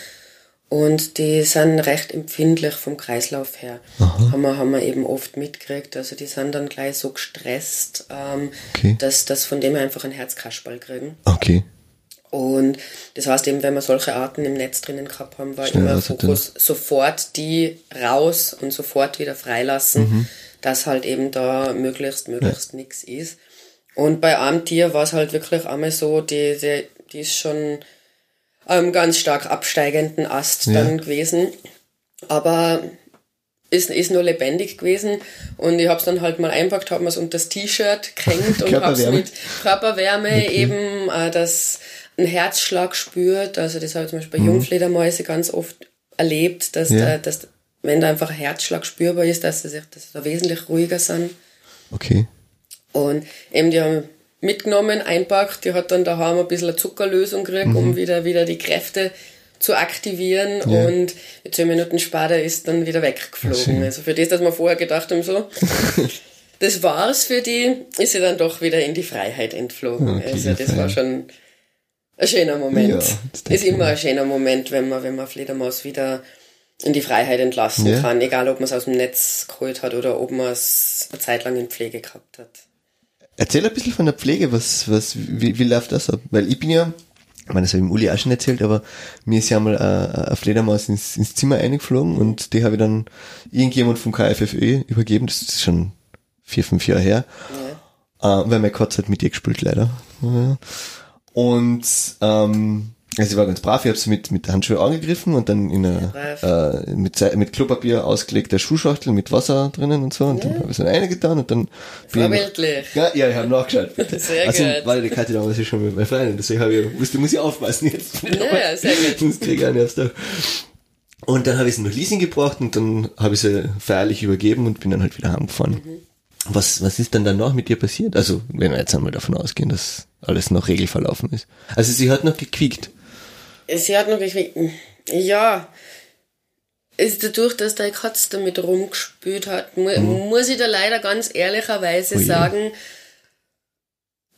Und die sind recht empfindlich vom Kreislauf her. Aha. Haben wir, haben wir eben oft mitgekriegt. Also die sind dann gleich so gestresst, ähm, okay. dass, dass von dem her einfach ein Herzkasperl kriegen. Okay. Und das heißt eben, wenn wir solche Arten im Netz drinnen gehabt haben, war Schnell immer Fokus sofort die raus und sofort wieder freilassen, mhm. dass halt eben da möglichst, möglichst ja. nichts ist. Und bei einem Tier war es halt wirklich einmal so, die, die, die ist schon am ganz stark absteigenden Ast ja. dann gewesen. Aber ist, ist nur lebendig gewesen und ich habe es dann halt mal einpackt, habe mir es unter das T-Shirt gehängt und habe es mit Körperwärme okay. eben, äh, dass ein Herzschlag spürt. Also das habe ich zum Beispiel bei mhm. Jungfledermäuse ganz oft erlebt, dass, ja. da, dass wenn da einfach ein Herzschlag spürbar ist, dass sie, dass sie da wesentlich ruhiger sind. Okay. Und eben die haben mitgenommen, einpackt, die hat dann daheim ein bisschen eine Zuckerlösung gekriegt, mhm. um wieder, wieder die Kräfte zu aktivieren ja. und zehn Minuten später ist dann wieder weggeflogen. Also für das, dass wir vorher gedacht haben, so, (laughs) das war's für die, ist sie dann doch wieder in die Freiheit entflogen. Okay, also das war schon ein schöner Moment. Ja, ist immer ein schöner Moment, wenn man, wenn man Fledermaus wieder in die Freiheit entlassen ja. kann, egal ob man es aus dem Netz geholt hat oder ob man es eine Zeit lang in Pflege gehabt hat. Erzähl ein bisschen von der Pflege, was, was, wie, wie läuft das ab? Weil ich bin ja, ich meine, das habe ich im Uli auch schon erzählt, aber mir ist ja einmal eine, eine Fledermaus ins, ins Zimmer eingeflogen und die habe ich dann irgendjemand vom KFFÖ übergeben, das ist schon vier, fünf Jahre her. Ja. Äh, weil mein Katz hat mit ihr gespielt, leider. Ja. Und ähm, also sie war ganz brav, ich habe sie mit, mit der Handschuhe angegriffen und dann in einer, äh, mit, mit Klopapier ausgelegter Schuhschachtel mit Wasser drinnen und so und ja. dann habe ich es dann getan und dann Vorbildlich. Ich, ja, ja, ich habe nachgeschaut. Bitte. (laughs) Sehr also, gut. weil die Karte damals ist schon mit meiner Freundin, deswegen habe ich, wusste, muss ich aufpassen jetzt. (laughs) Ja, sehr gut. Sonst kriege ich einen Dach. Und dann habe ich sie nach Leasing gebracht und dann habe ich sie feierlich übergeben und bin dann halt wieder heimgefahren. Mhm. Was, was ist dann danach mit ihr passiert? Also, wenn wir jetzt einmal davon ausgehen, dass alles noch regelverlaufen ist. Also sie hat noch gequiekt. Sie hat noch gequiekt. Ja. Ist dadurch, dass der Katz damit rumgespült hat, mu mhm. muss ich da leider ganz ehrlicherweise Ui. sagen,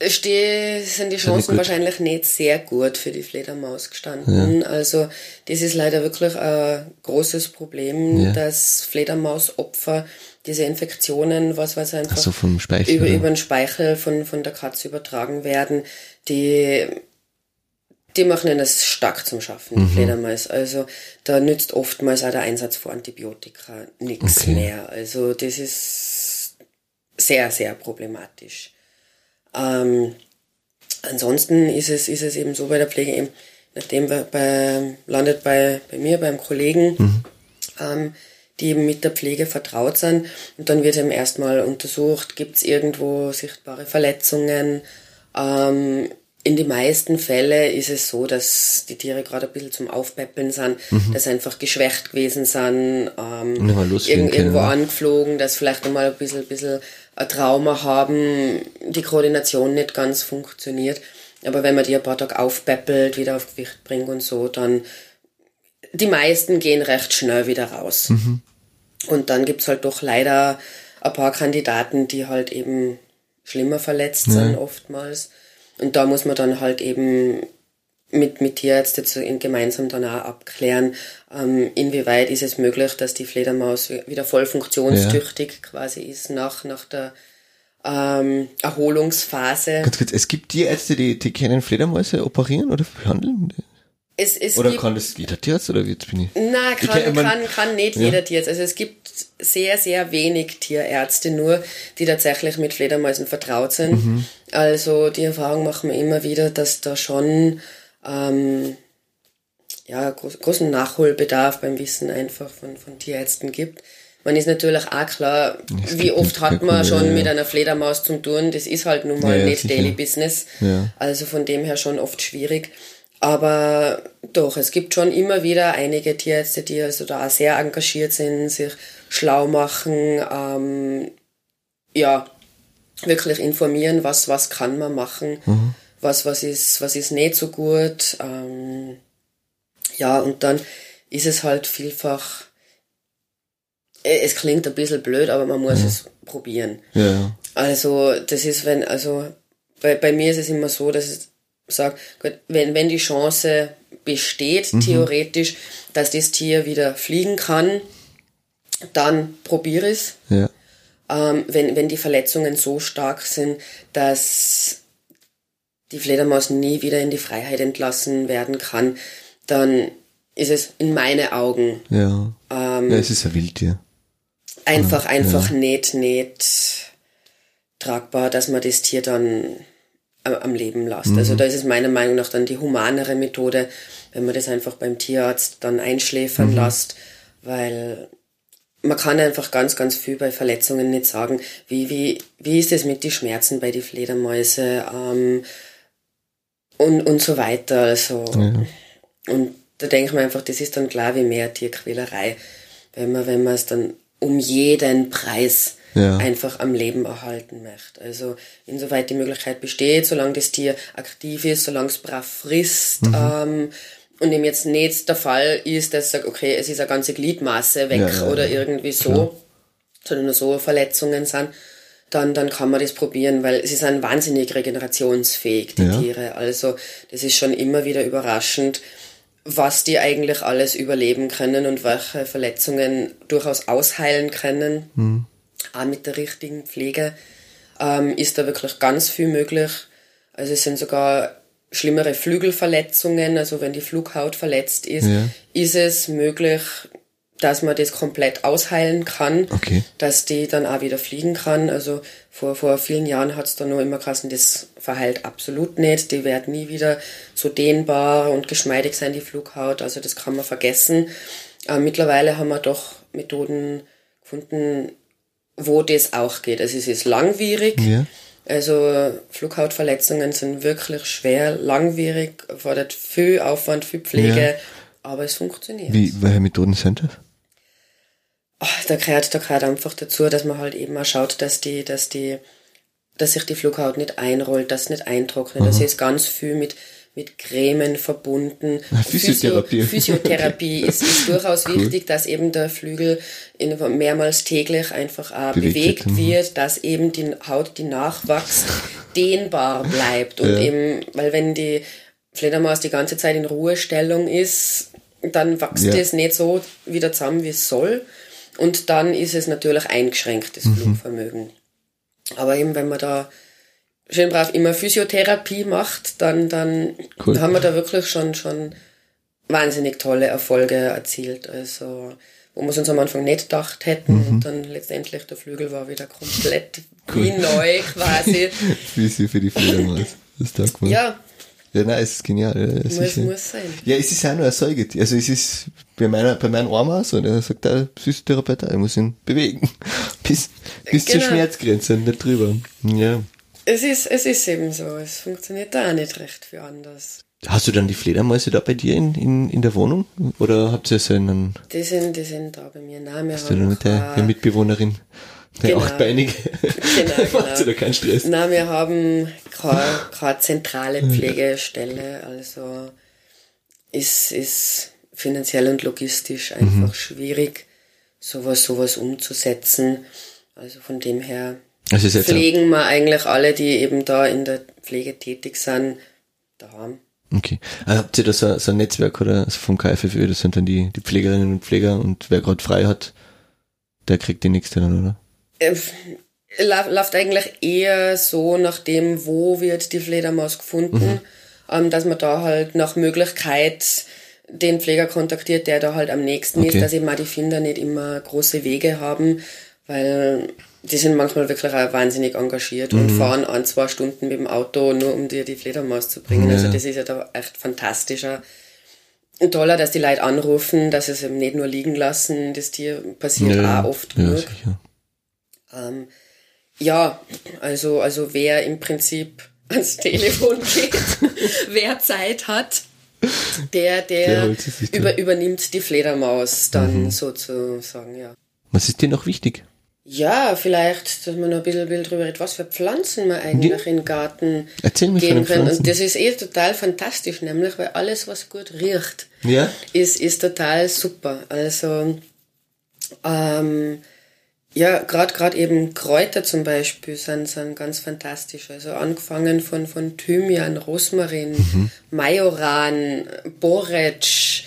steh, sind die Chancen wahrscheinlich nicht sehr gut für die Fledermaus gestanden. Ja. Also das ist leider wirklich ein großes Problem, ja. dass Fledermausopfer diese Infektionen, was weiß einfach so, Speichel, über, über den Speichel von, von der Katze übertragen werden, die die machen ihnen das stark zum Schaffen, mhm. Fledermaus. Also da nützt oftmals auch der Einsatz von Antibiotika nichts okay. mehr. Also das ist sehr, sehr problematisch. Ähm, ansonsten ist es, ist es eben so bei der Pflege eben, nachdem wir bei, landet bei, bei mir, beim Kollegen, mhm. ähm, die eben mit der Pflege vertraut sind. Und dann wird eben erstmal untersucht, gibt es irgendwo sichtbare Verletzungen. Ähm, in den meisten Fällen ist es so, dass die Tiere gerade ein bisschen zum Aufpäppeln sind, mhm. dass einfach geschwächt gewesen sind, ähm, irg irgendwo ja. angeflogen, dass vielleicht einmal ein bisschen, ein bisschen ein Trauma haben, die Koordination nicht ganz funktioniert. Aber wenn man die ein paar Tage aufpäppelt, wieder auf Gewicht bringt und so, dann die meisten gehen recht schnell wieder raus. Mhm. Und dann gibt's halt doch leider ein paar Kandidaten, die halt eben schlimmer verletzt ja. sind oftmals. Und da muss man dann halt eben mit, mit Tierärzten zu, gemeinsam dann auch abklären, ähm, inwieweit ist es möglich, dass die Fledermaus wieder voll funktionstüchtig ja. quasi ist nach, nach der ähm, Erholungsphase. Ganz kurz, es gibt Tierärzte, die, die können Fledermäuse operieren oder behandeln? Es, es oder gibt, kann das jeder Tierarzt oder wie jetzt bin ich? Nein, kann, ich kann, kann nicht ja. jeder Tierarzt. Also es gibt sehr, sehr wenig Tierärzte nur, die tatsächlich mit Fledermäusen vertraut sind. Mhm. Also die Erfahrung machen wir immer wieder, dass da schon ähm, ja, groß, großen Nachholbedarf beim Wissen einfach von, von Tierärzten gibt. Man ist natürlich auch klar, es wie oft hat man schon ja, ja. mit einer Fledermaus zu tun. Das ist halt nun mal ja, nicht sicher. Daily Business. Also von dem her schon oft schwierig. Aber doch, es gibt schon immer wieder einige Tierärzte, die also da sehr engagiert sind, sich schlau machen, ähm, ja, wirklich informieren, was, was kann man machen, mhm. was, was ist, was ist nicht so gut. Ähm, ja, und dann ist es halt vielfach, äh, es klingt ein bisschen blöd, aber man muss mhm. es probieren. Ja. Also, das ist, wenn, also, bei, bei mir ist es immer so, dass es sage, wenn, wenn die Chance besteht, mhm. theoretisch, dass das Tier wieder fliegen kann, dann probiere es. Ja. Ähm, wenn, wenn die Verletzungen so stark sind, dass die Fledermaus nie wieder in die Freiheit entlassen werden kann, dann ist es in meinen Augen. Ja. Ähm, ja, es ist ein Wildtier. Einfach, ja. einfach ja. nicht, nicht tragbar, dass man das Tier dann am Leben lässt. Mhm. Also da ist es meiner Meinung nach dann die humanere Methode, wenn man das einfach beim Tierarzt dann einschläfern mhm. lässt, weil man kann einfach ganz, ganz viel bei Verletzungen nicht sagen. Wie, wie, wie ist es mit den Schmerzen bei den Fledermäuse ähm, und, und so weiter. Also, ja. Und da denke ich mir einfach, das ist dann klar wie mehr Tierquälerei, wenn man, wenn man es dann um jeden Preis ja. einfach am Leben erhalten möchte. Also insoweit die Möglichkeit besteht, solange das Tier aktiv ist, solange es brav frisst, mhm. ähm, und ihm jetzt nicht der Fall ist, dass sagt, okay, es ist eine ganze Gliedmasse weg ja, ja, oder irgendwie so, Klar. sondern nur so Verletzungen sind, dann, dann kann man das probieren, weil sie sind wahnsinnig regenerationsfähig, die. Tiere. Also das ist schon immer wieder überraschend, was die eigentlich alles überleben können und welche Verletzungen durchaus ausheilen können. Mhm auch mit der richtigen Pflege. ähm, ist da wirklich ganz viel möglich. Also es sind sogar schlimmere Flügelverletzungen, also wenn die Flughaut verletzt ist, Ja. ist es möglich, dass man das komplett ausheilen kann, Okay. dass die dann auch wieder fliegen kann. Also vor, vor vielen Jahren hat's da nur immer geheißen, das verheilt absolut nicht, die wird nie wieder so dehnbar und geschmeidig sein, die Flughaut, also das kann man vergessen. Aber mittlerweile haben wir doch Methoden gefunden, wo das auch geht. Also es ist langwierig, Ja. Also Flughautverletzungen sind wirklich schwer, langwierig, erfordert viel Aufwand, viel Pflege, Ja. aber es funktioniert. Wie, welche Methoden sind das? Ach, da gehört, da gehört einfach dazu, dass man halt eben auch schaut, dass die, dass die, dass sich die Flughaut nicht einrollt, dass es nicht eintrocknet. Das ist ganz viel mit, mit Cremen verbunden. Physiotherapie. Physio, Physiotherapie (laughs) ist, ist durchaus wichtig, dass eben der Flügel mehrmals täglich einfach auch Bewegt bewegt, wird, mhm. wird, dass eben die Haut, die nachwächst, (laughs) dehnbar bleibt. Und Ja. eben, weil wenn die Fledermaus die ganze Zeit in Ruhestellung ist, dann wächst Ja. es nicht so wieder zusammen, wie es soll. Und dann ist es natürlich eingeschränkt, das Mhm. Flugvermögen. Aber eben, wenn man da schön brav immer Physiotherapie macht, dann, dann Cool. haben wir da wirklich schon, schon wahnsinnig tolle Erfolge erzielt. Also, wo wir es uns am Anfang nicht gedacht hätten Mhm. und dann letztendlich der Flügel war wieder komplett (laughs) wie neu quasi. (laughs) Physio für die Fledermaus. (laughs) Das ist da gemacht. Ja, Ja, nein, es ist genial. Ja, muss, muss sein. Ja, es ist auch nur ein Säugetier. Also es ist bei meiner, bei meinem Arm auch so. Der sagt der Physiotherapeut, auch, er muss ihn bewegen. Bis, bis zur Genau. Schmerzgrenze und nicht drüber. Ja. Es ist, es ist eben so. Es funktioniert da auch nicht recht für anders. Hast du dann die Fledermäuse da bei dir in, in, in der Wohnung? Oder habt ihr so einen, Die sind, die sind da bei mir. Nein, wir hast du haben mit der, der Mitbewohnerin, der Genau. achtbeinige? (laughs) Genau, (laughs) Macht ihr da genau. keinen Stress? Nein, wir haben keine, keine zentrale Pflegestelle, also ist, ist finanziell und logistisch einfach schwierig, sowas, sowas umzusetzen. Also von dem her Also pflegen wir eigentlich alle, die eben da in der Pflege tätig sind, daheim. okay. Ah, habt ihr da so, so ein Netzwerk oder so vom KfFÖ, das sind dann die, die Pflegerinnen und Pfleger und wer gerade frei hat, der kriegt die nächste dann, oder? Äh, läuft eigentlich eher so nach dem, wo wird die Fledermaus gefunden, ähm, dass man da halt nach Möglichkeit den Pfleger kontaktiert, der da halt am nächsten Okay. ist, dass eben auch die Finder nicht immer große Wege haben, weil die sind manchmal wirklich auch wahnsinnig engagiert und fahren ein, zwei Stunden mit dem Auto, nur um dir die Fledermaus zu bringen. Also Ja. das ist ja da echt fantastischer. Toller, dass die Leute anrufen, dass sie es eben nicht nur liegen lassen. Das Tier passiert auch oft ja, genug. Ähm, ja, also, also wer im Prinzip (laughs) ans Telefon geht, (laughs) wer Zeit hat, der, Der der, über, übernimmt die Fledermaus dann sozusagen, ja. Was ist dir noch wichtig? Ja, vielleicht, dass man noch ein bisschen, bisschen drüber redet, was für Pflanzen man eigentlich in den Garten Erzähl mir geben. Pflanzen. Und das ist eh total fantastisch, nämlich, weil alles, was gut riecht, Ja? ist, ist total super. Also, ähm, ja, gerade gerade eben Kräuter zum Beispiel sind, sind ganz fantastisch. Also angefangen von, von Thymian, Rosmarin, Majoran, Borretsch,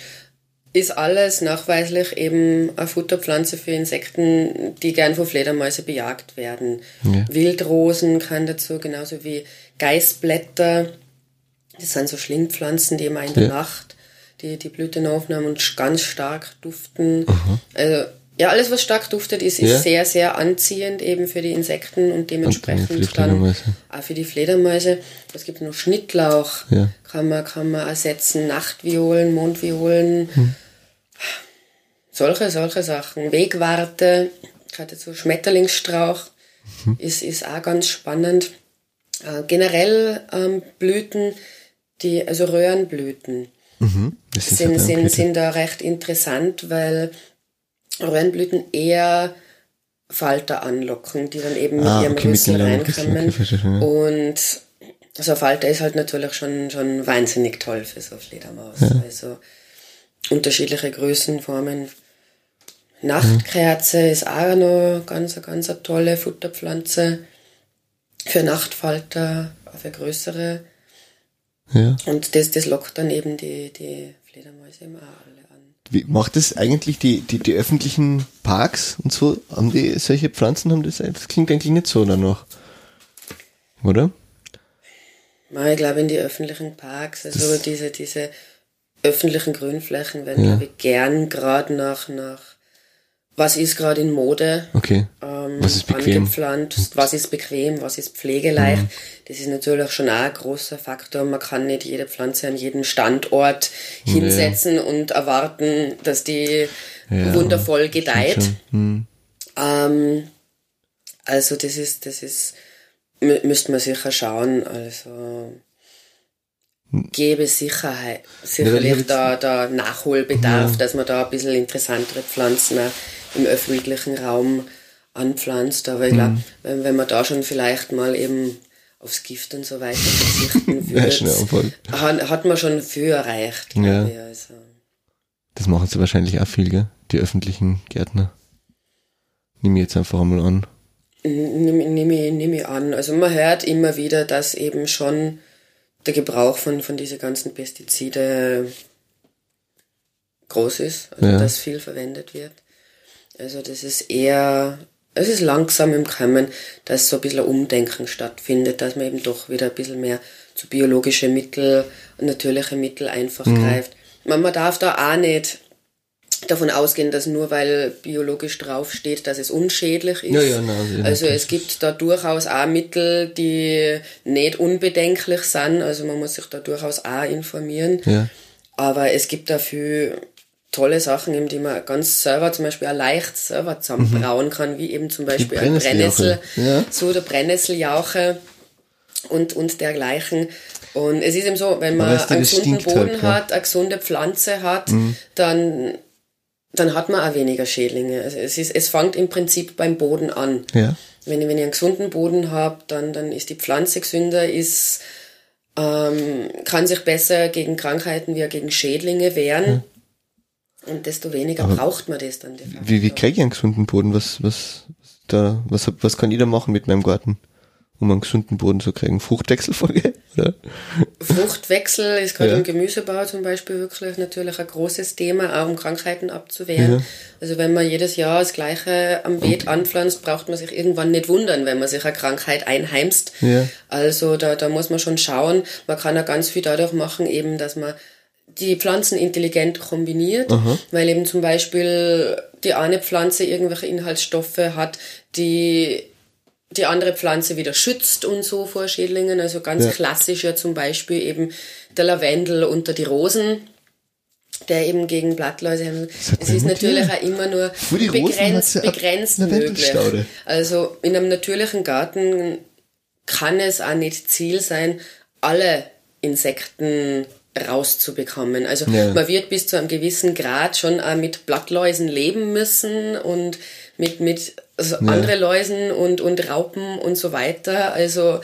ist alles nachweislich eben eine Futterpflanze für Insekten, die gern von Fledermäuse bejagt werden. Ja. Wildrosen kann dazu, genauso wie Geißblätter. Das sind so Schlingpflanzen, die immer in der Ja. Nacht die, die Blüten aufnehmen und ganz stark duften. Also, ja, alles, was stark duftet, ist, ist Ja. sehr, sehr anziehend eben für die Insekten und dementsprechend die dann auch für die Fledermäuse. Es gibt noch Schnittlauch, Ja. kann man, kann man ersetzen, Nachtviolen, Mondviolen, Hm. solche, solche Sachen. Wegwarte, gerade so Schmetterlingsstrauch, Mhm. ist, ist auch ganz spannend. Äh, generell ähm, Blüten, die, also Röhrenblüten, Mhm. Sind, sind, sind da recht interessant, weil Röhrenblüten eher Falter anlocken, die dann eben mit Ah, ihrem okay, mit Rüssel reinkommen. okay, ja. Und so ein Falter ist halt natürlich schon, schon wahnsinnig toll für so Fledermaus. Also unterschiedliche Größen, Formen. Nachtkerze ist auch noch ganz, ganz eine tolle Futterpflanze für Nachtfalter, auch für größere. Ja. Und das, das lockt dann eben die, die Fledermäuse immer. Wie macht das eigentlich die, die, die öffentlichen Parks und so? Haben die solche Pflanzen? Haben das, das klingt eigentlich nicht so danach. oder? Ich glaube in die öffentlichen Parks, also diese, diese öffentlichen Grünflächen werden, Ja. glaube ich, gern gerade nach, nach was ist gerade in Mode Okay. ähm, Was ist bequem? Mhm. angepflanzt, was ist bequem, was ist pflegeleicht. Das ist natürlich schon auch ein großer Faktor. Man kann nicht jede Pflanze an jeden Standort hinsetzen und erwarten, dass die Ja, wundervoll gedeiht. Schon. Hm. Ähm, also das ist, das ist, mü müsste man sicher schauen. Also gäbe Sicherheit, sicherlich jetzt- da, da Nachholbedarf, dass man da ein bisschen interessantere Pflanzen im öffentlichen Raum anpflanzt. Aber ich Mhm. glaube, wenn, wenn man da schon vielleicht mal eben aufs Gift und so weiter verzichten (laughs) würde, hat, hat man schon viel erreicht. Ja. Ich. Also. Das machen sie wahrscheinlich auch viel, gell? Die öffentlichen Gärtner. Nimm ich jetzt einfach einmal an. Nehme nehm ich, nehm ich an. Also man hört immer wieder, dass eben schon der Gebrauch von, von diese ganzen Pestizide groß ist, also Ja. dass viel verwendet wird. Also das ist eher, es ist langsam im Kommen, dass so ein bisschen Umdenken stattfindet, dass man eben doch wieder ein bisschen mehr zu biologische Mittel, natürliche Mittel einfach Mhm. greift. Man, man darf da auch nicht davon ausgehen, dass nur weil biologisch draufsteht, dass es unschädlich ist. Ja, ja, nein, also, es gibt da durchaus auch Mittel, die nicht unbedenklich sind. Also man muss sich da durchaus auch informieren. Ja. Aber es gibt dafür tolle Sachen, eben, die man ganz selber, zum Beispiel auch leicht selber zusammenbrauen kann, wie eben zum Beispiel ein Brennnessel, ja. so der Brennnessel-Jauche und, und dergleichen. Und es ist eben so, wenn man du, einen gesunden stinkt Boden halt, ja. hat, eine gesunde Pflanze hat, dann, dann hat man auch weniger Schädlinge. Also es, ist, es fängt im Prinzip beim Boden an. Ja. Wenn ich, wenn ich einen gesunden Boden habe, dann, dann ist die Pflanze gesünder, ist, ähm, kann sich besser gegen Krankheiten wie auch gegen Schädlinge wehren. Und desto weniger braucht man das dann. Wie, wie kriege ich einen gesunden Boden? Was, was, da, was, was kann ich da machen mit meinem Garten? Um einen gesunden Boden zu kriegen? Fruchtwechselfolge? (laughs) Oder? Fruchtwechsel ist gerade Ja. im Gemüsebau zum Beispiel wirklich natürlich ein großes Thema, auch um Krankheiten abzuwehren. Ja. Also wenn man jedes Jahr das Gleiche am Beet anpflanzt, braucht man sich irgendwann nicht wundern, wenn man sich eine Krankheit einheimst. Ja. Also da, da muss man schon schauen. Man kann ja ganz viel dadurch machen, eben, dass man die Pflanzen intelligent kombiniert, weil eben zum Beispiel die eine Pflanze irgendwelche Inhaltsstoffe hat, die die andere Pflanze wieder schützt und so vor Schädlingen. Also ganz Ja. klassisch ja zum Beispiel eben der Lavendel unter die Rosen, der eben gegen Blattläuse. hat Es ist natürlich auch immer nur begrenzt, begrenzt möglich. Also in einem natürlichen Garten kann es auch nicht Ziel sein, alle Insekten rauszubekommen. Also Ja. man wird bis zu einem gewissen Grad schon auch mit Blattläusen leben müssen und mit, mit also andere Läusen und, und Raupen und so weiter. Also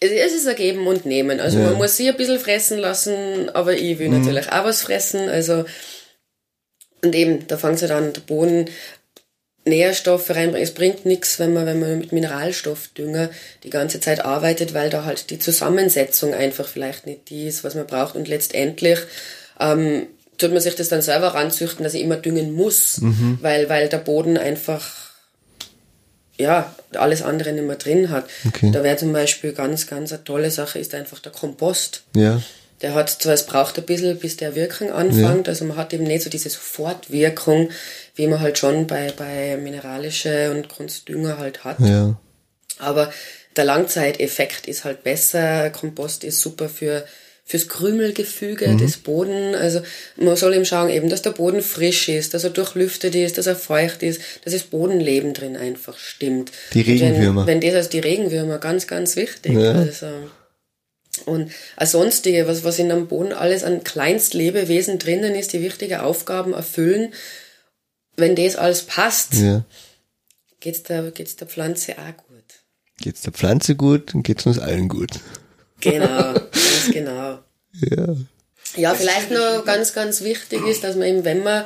es ist ein Geben und Nehmen. Also Ja. man muss sie ein bisschen fressen lassen, aber ich will natürlich auch was fressen. Also und eben, da fängt es an, der Boden Nährstoffe reinbringen. Es bringt nichts, wenn man, wenn man mit Mineralstoffdünger die ganze Zeit arbeitet, weil da halt die Zusammensetzung einfach vielleicht nicht die ist, was man braucht. Und letztendlich ähm, tut man sich das dann selber ranzüchten, dass ich immer düngen muss, weil, weil der Boden einfach ja, alles andere nicht mehr drin hat. Okay. Da wäre zum Beispiel ganz, ganz eine tolle Sache, ist einfach der Kompost. Ja. Der hat zwar, es braucht ein bisschen, bis der Wirkung anfängt, also man hat eben nicht so diese Sofortwirkung, wie man halt schon bei, bei mineralische und Grunddünger halt hat. Ja. Aber der Langzeiteffekt ist halt besser. Kompost ist super für fürs Krümelgefüge des Boden. Also man soll eben schauen, eben, dass der Boden frisch ist, dass er durchlüftet ist, dass er feucht ist, dass das Bodenleben drin einfach stimmt. Die Und wenn- Regenwürmer. Wenn, das also die Regenwürmer, ganz, ganz wichtig. Ja. Also, und als sonstige, was, was in einem Boden alles an Kleinstlebewesen drinnen ist, die wichtige Aufgaben erfüllen, wenn das alles passt, Ja. geht's der, geht's der Pflanze auch gut. Geht's der Pflanze gut, dann geht's uns allen gut. Genau, (laughs) ganz genau. Ja. Ja, vielleicht noch ganz, ganz wichtig ist, dass man eben, wenn man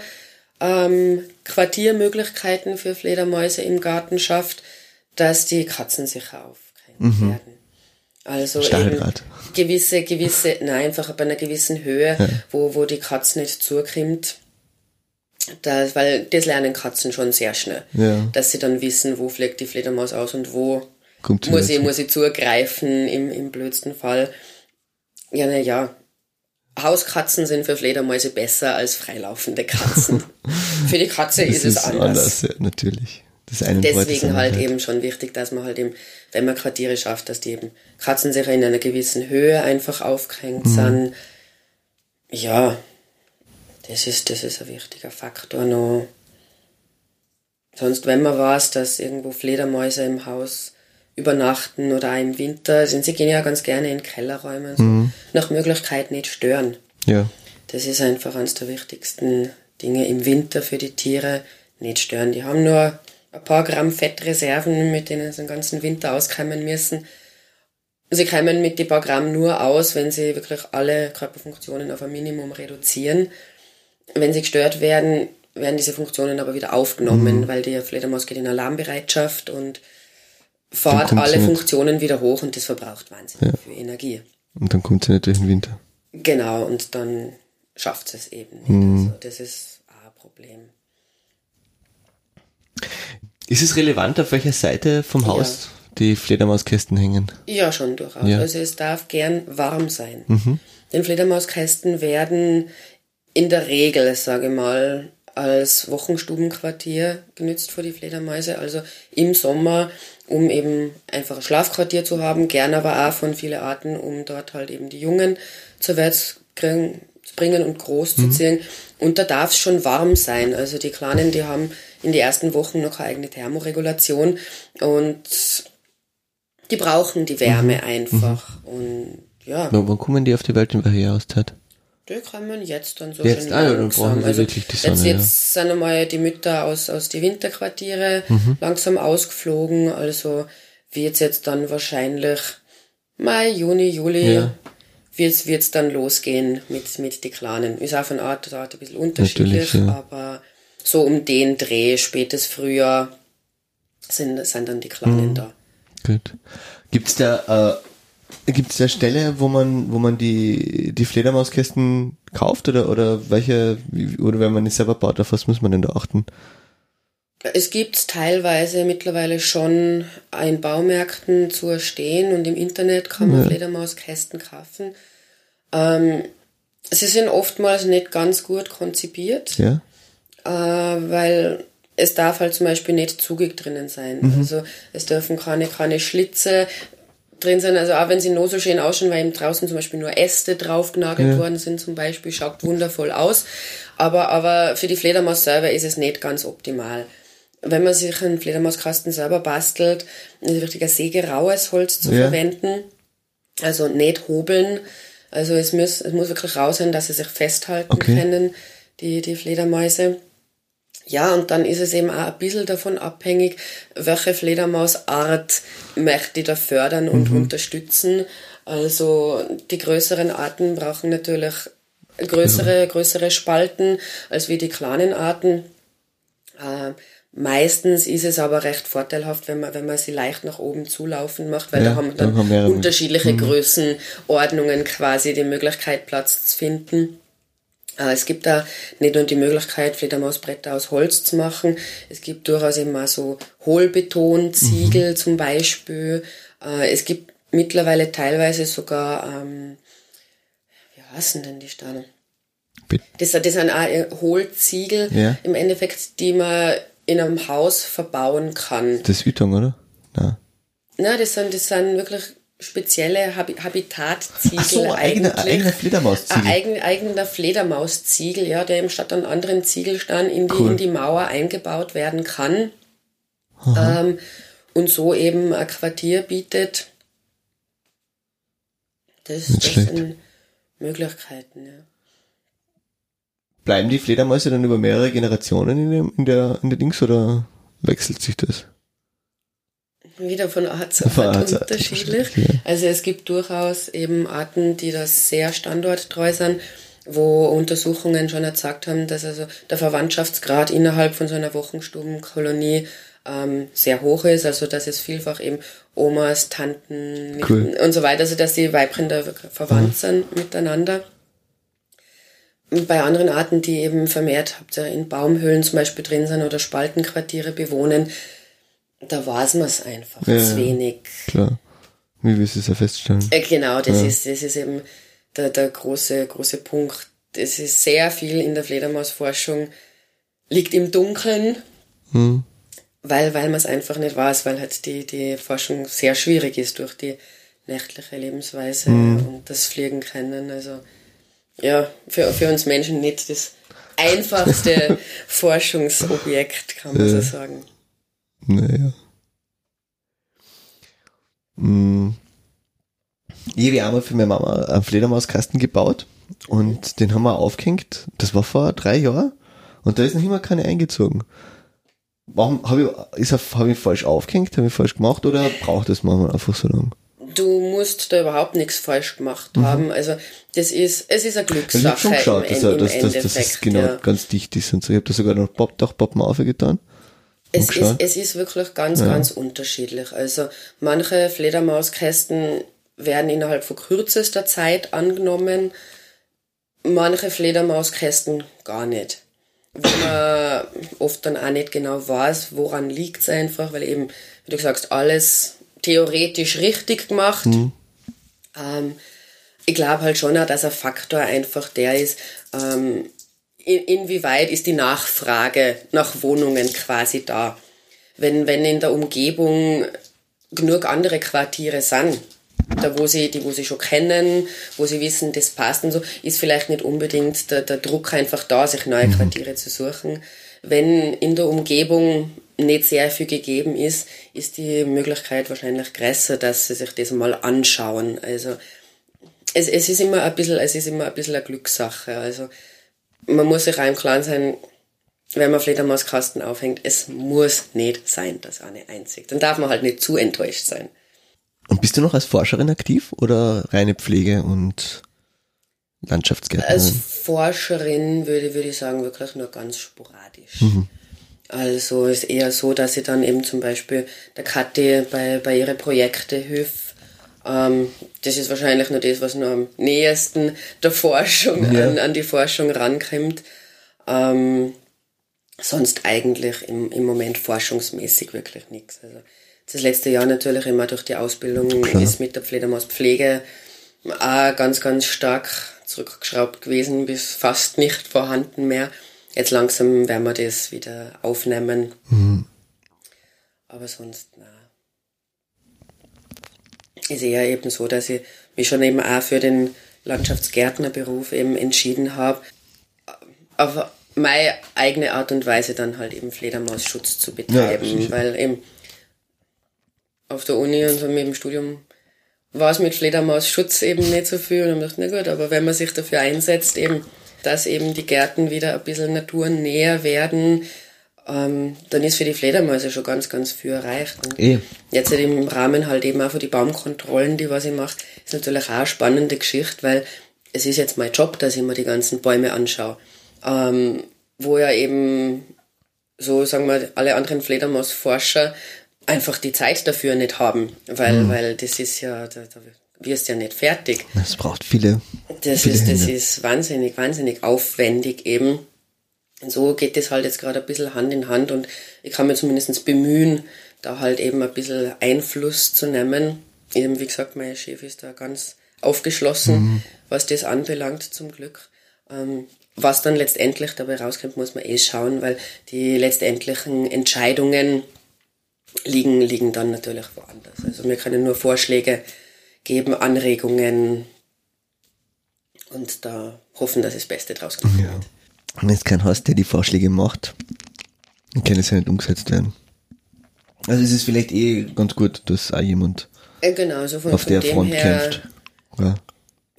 ähm, Quartiermöglichkeiten für Fledermäuse im Garten schafft, dass die Katzen sich aufgrenzt werden. Also eben Stacheldraht. gewisse, gewisse, nein, einfach bei einer gewissen Höhe, wo, wo die Katze nicht zukommt. Das, weil das lernen Katzen schon sehr schnell. Ja. Dass sie dann wissen, wo fliegt die Fledermaus aus und wo Kommt muss ich, muss ich zugreifen im, im blödsten Fall. Ja, na ja. Hauskatzen sind für Fledermäuse besser als freilaufende Katzen. (laughs) für die Katze Das ist es anders. ja, natürlich. Das eine Deswegen halt nicht. eben schon wichtig, dass man halt eben, wenn man Quartiere schafft, dass die eben Katzen sich in einer gewissen Höhe einfach aufgehängt sind. Ja, das ist, das ist ein wichtiger Faktor noch. Sonst, wenn man weiß, dass irgendwo Fledermäuse im Haus übernachten oder auch im Winter, sind sie gehen ja ganz gerne in Kellerräume, so, nach Möglichkeit nicht stören. Ja. Das ist einfach eines der wichtigsten Dinge im Winter für die Tiere. Nicht stören. Die haben nur ein paar Gramm Fettreserven, mit denen sie den ganzen Winter auskommen müssen. Sie kommen mit die paar Gramm nur aus, wenn sie wirklich alle Körperfunktionen auf ein Minimum reduzieren. Wenn sie gestört werden, werden diese Funktionen aber wieder aufgenommen, weil die Fledermaus geht in Alarmbereitschaft und sie alle. Funktionen wieder hoch und das verbraucht wahnsinnig viel Energie. Und dann kommt sie nicht durch den Winter. Genau, und dann schafft es eben nicht. Mhm. Also das ist auch ein Problem. Ist es relevant, auf welcher Seite vom Haus die Fledermauskästen hängen? Ja, schon durchaus. Ja. Also es darf gern warm sein. Denn Fledermauskästen werden in der Regel, sage ich mal, als Wochenstubenquartier genützt für die Fledermäuse. Also im Sommer, um eben einfach ein Schlafquartier zu haben, gern aber auch von vielen Arten, um dort halt eben die Jungen zur Welt zu bringen und groß zu ziehen. Und da darf es schon warm sein. Also die Kleinen, die haben in die ersten Wochen noch eine eigene Thermoregulation und die brauchen die Wärme einfach. Und ja, Wann wann kommen die auf die Welt in welcher Jahreszeit? die kommen jetzt dann so Jetzt? schön Ah, dann langsam. brauchen sie also wirklich die jetzt, Sonne, ja. jetzt sind einmal die Mütter aus, aus die Winterquartiere Mhm. langsam ausgeflogen. Also wird's jetzt dann wahrscheinlich Mai, Juni, Juli Ja. Wird's wird's dann losgehen mit, mit die Kleinen. Ist auch von Art zu Art ein bisschen unterschiedlich, ja. aber so um den Dreh, spätes Frühjahr, sind, sind dann die Kleinen Mhm. da. Gut. Gibt's da, äh, gibt's da Stelle, wo man, wo man die, die Fledermauskästen kauft oder, oder welche, oder wenn man es selber baut, auf was muss man denn da achten? Es gibt teilweise mittlerweile schon in Baumärkten zu erstehen und im Internet kann man Fledermauskästen kaufen. Ähm, sie sind oftmals nicht ganz gut konzipiert, Ja? äh, weil es darf halt zum Beispiel nicht zugig drinnen sein. Also es dürfen keine, keine Schlitze drin sein. Also auch wenn sie noch so schön ausschauen, weil eben draußen zum Beispiel nur Äste draufgenagelt worden sind zum Beispiel, schaut wundervoll aus. Aber, aber für die Fledermaus selber ist es nicht ganz optimal. Wenn man sich einen Fledermauskasten selber bastelt, ist es wichtig, ein sägeraues Holz zu Ja. verwenden. Also nicht hobeln. Also es muss, es muss wirklich raus sein, dass sie sich festhalten Okay. können, die, die Fledermäuse. Ja, und dann ist es eben auch ein bisschen davon abhängig, welche Fledermausart möchte ich da fördern und unterstützen. Also die größeren Arten brauchen natürlich größere, größere Spalten als wie die kleinen Arten. Äh, meistens ist es aber recht vorteilhaft, wenn man, wenn man sie leicht nach oben zulaufen macht, weil Ja, da haben wir dann dann haben wir ja- unterschiedliche Größenordnungen quasi die Möglichkeit, Platz zu finden. Es gibt da nicht nur die Möglichkeit, Fledermausbretter aus Holz zu machen. Es gibt durchaus auch so Hohlbetonziegel Mhm. zum Beispiel. Äh, Es gibt mittlerweile teilweise sogar, ähm, wie heißen denn die Steine? Das, das sind auch Hohlziegel Ja. im Endeffekt, die man in einem Haus verbauen kann. Das ist Ytong, oder? Na. Na, das sind, das sind wirklich spezielle Habi Habitatziegel Ach so, eigener, eigentlich. eigener Fledermausziegel. Ein eigen, eigener Fledermausziegel, ja, der eben statt an anderen Ziegelsteinen in die, Cool. in die Mauer eingebaut werden kann. Ähm, und so eben ein Quartier bietet. Das, das sind Möglichkeiten, ja. Bleiben die Fledermäuse dann über mehrere Generationen in, dem, in, der, in der Dings oder wechselt sich das? Wieder von Art zu Art Art Art unterschiedlich. unterschiedlich, ja. Also es gibt durchaus eben Arten, die das sehr standorttreu sind, wo Untersuchungen schon gezeigt haben, dass also der Verwandtschaftsgrad innerhalb von so einer Wochenstubenkolonie ähm, sehr hoch ist, also dass es vielfach eben Omas, Tanten Cool. Und so weiter, also dass die Weibchen da wirklich verwandt sind miteinander. Bei anderen Arten, die eben vermehrt hauptsächlich in Baumhöhlen zum Beispiel drin sind oder Spaltenquartiere bewohnen, da weiß man es einfach Ja, zu ja. wenig. Klar. Wie willst du es ja feststellen? Äh, Genau, das ist, das ist eben der, der große, große Punkt. Es ist sehr viel in der Fledermausforschung liegt im Dunkeln, weil, weil man es einfach nicht weiß, weil halt die, die Forschung sehr schwierig ist durch die nächtliche Lebensweise und das Fliegen können. Also, ja, für, für uns Menschen nicht das einfachste (laughs) Forschungsobjekt, kann man so sagen. Naja. Hm. Ich habe einmal für meine Mama einen Fledermauskasten gebaut und den haben wir aufgehängt. Das war vor drei Jahren und da ist noch immer keine eingezogen. Warum habe ich, ist habe ich falsch aufgehängt, habe ich falsch gemacht oder braucht das manchmal einfach so lang? Du musst da überhaupt nichts falsch gemacht haben. Also das ist, es ist eine Ich Glückssache habe schon geschaut, dass, er, dass, dass, es genau ja. ganz dicht ist und so. Ich habe da sogar noch Pop, Dachpappen aufgetan. Es ist, es ist wirklich ganz, ganz unterschiedlich. Also manche Fledermauskästen werden innerhalb von kürzester Zeit angenommen, manche Fledermauskästen gar nicht. Wo man oft dann auch nicht genau weiß, woran liegt es einfach, weil eben, wie du sagst, alles theoretisch richtig gemacht. Ähm, ich glaube halt schon auch, dass ein Faktor einfach der ist, ähm, in, inwieweit ist die Nachfrage nach Wohnungen quasi da. Wenn, wenn in der Umgebung genug andere Quartiere sind, da wo sie, die wo sie schon kennen, wo sie wissen, das passt und so, ist vielleicht nicht unbedingt der, der Druck einfach da, sich neue Quartiere zu suchen. Wenn in der Umgebung nicht sehr viel gegeben ist, ist die Möglichkeit wahrscheinlich größer, dass sie sich das mal anschauen. Also es, es ist immer ein bisschen, es ist immer ein bisschen eine Glückssache. Also man muss sich auch im Klaren sein, wenn man Fledermauskasten aufhängt, es muss nicht sein, dass eine einzig. Dann darf man halt nicht zu enttäuscht sein. Und bist du noch als Forscherin aktiv oder reine Pflege und Landschaftsgärtnerin? Als Forscherin würde, würde ich sagen, wirklich nur ganz sporadisch. Also ist eher so, dass ich dann eben zum Beispiel der Kathi bei, bei ihren Projekten hilf. Ähm, das ist wahrscheinlich nur das, was nur am nächsten der Forschung, Ja. an, an die Forschung rankommt. Ähm, sonst eigentlich im, im Moment forschungsmäßig wirklich nichts. Also das letzte Jahr natürlich immer durch die Ausbildung Klar. ist mit der Fledermauspflege auch ganz, ganz stark zurückgeschraubt gewesen, bis fast nicht vorhanden mehr. Jetzt langsam werden wir das wieder aufnehmen. Aber sonst, na. Ist eher eben so, dass ich mich schon eben auch für den Landschaftsgärtnerberuf eben entschieden habe, auf meine eigene Art und Weise dann halt eben Fledermausschutz zu betreiben, sicher. weil eben auf der Uni und so mit dem Studium war es mit Fledermausschutz eben nicht so viel und dann dachte ich, na gut, aber wenn man sich dafür einsetzt, eben, dass eben die Gärten wieder ein bisschen naturnäher werden, ähm, dann ist für die Fledermäuse schon ganz, ganz viel erreicht. Und Eh. Jetzt halt im Rahmen halt eben auch für die Baumkontrollen, die was ich mache, ist natürlich auch eine spannende Geschichte, weil es ist jetzt mein Job, dass ich mir die ganzen Bäume anschaue. Ähm, wo ja eben so, sagen wir, alle anderen Fledermausforscher einfach die Zeit dafür nicht haben, weil, weil das ist ja, da, da wirst ja nicht fertig. Es braucht viele. Das viele ist, das Hände. ist wahnsinnig, wahnsinnig aufwendig eben. Und so geht das halt jetzt gerade ein bisschen Hand in Hand und ich kann mir zumindest bemühen, da halt eben ein bisschen Einfluss zu nehmen. Eben, wie gesagt, mein Chef ist da ganz aufgeschlossen, was das anbelangt, zum Glück. Ähm, was dann letztendlich dabei rauskommt, muss man eh schauen, weil die letztendlichen Entscheidungen liegen, liegen dann natürlich woanders. Also wir können nur Vorschläge geben, Anregungen und da hoffen, dass das Beste draus kommt. Ja. Und wenn es keinen hast, der die Vorschläge macht, dann kann es ja nicht umgesetzt werden. Also es ist vielleicht eh ganz gut, dass auch jemand Äh, Genau, so von, auf von der Front kämpft. Ja,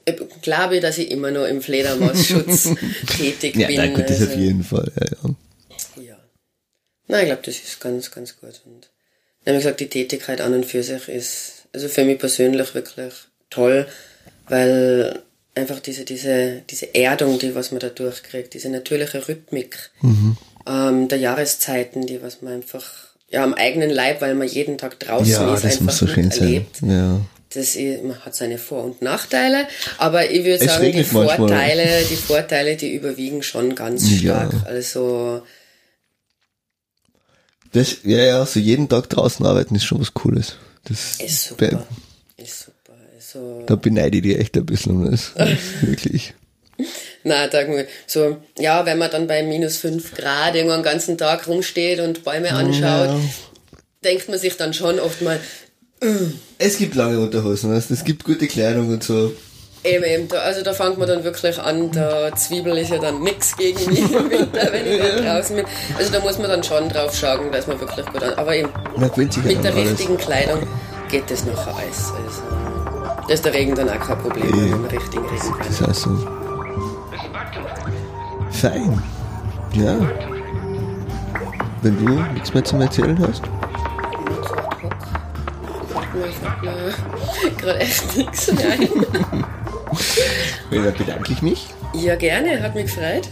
äh, glaube ich, dass ich immer noch im Fledermausschutz (laughs) tätig ja bin. na gut, das auf also- jeden Fall. Ja, ja. Ja. Nein, ich glaube, das ist ganz, ganz gut. Und wie gesagt, die Tätigkeit an und für sich ist, also für mich persönlich wirklich toll, weil einfach diese, diese, diese Erdung, die was man da durchkriegt, diese natürliche Rhythmik ähm, der Jahreszeiten, die was man einfach ja am eigenen Leib, weil man jeden Tag draußen ja ist, das einfach muss so schön sein. miterlebt. Ja. Das ist, man hat seine Vor- und Nachteile, aber ich würde Es sagen, die manchmal. Vorteile, die Vorteile, die überwiegen schon ganz Ja. stark. Also Das, ja, ja, so jeden Tag draußen arbeiten ist schon was Cooles. Das, Ist super. Ist super. Also, Da beneide ich dich echt ein bisschen um das. (laughs) Wirklich. na, mal, so, ja, wenn man dann bei minus fünf Grad irgendwo den ganzen Tag rumsteht und Bäume anschaut, Ja. denkt man sich dann schon oft mal, Es gibt lange Unterhosen, weißt es gibt gute Kleidung und so. Eben, eben, da, also da fängt man dann wirklich an, der Zwiebel ist ja dann nix gegen mich im Winter, wenn ich da draußen bin. Also da muss man dann schon drauf schauen, dass man wirklich gut an. Aber eben, mit der alles. richtigen Kleidung geht das nachher alles. Also, da ist der Regen dann auch kein Problem, wenn man richtigen Regen Das kann. heißt so, fein. Ja. Wenn du nichts mehr zum Erzählen hast. Mir fällt gerade echt nichts mehr ein. (laughs) Dann bedanke ich mich. Ja, gerne, hat mich gefreut.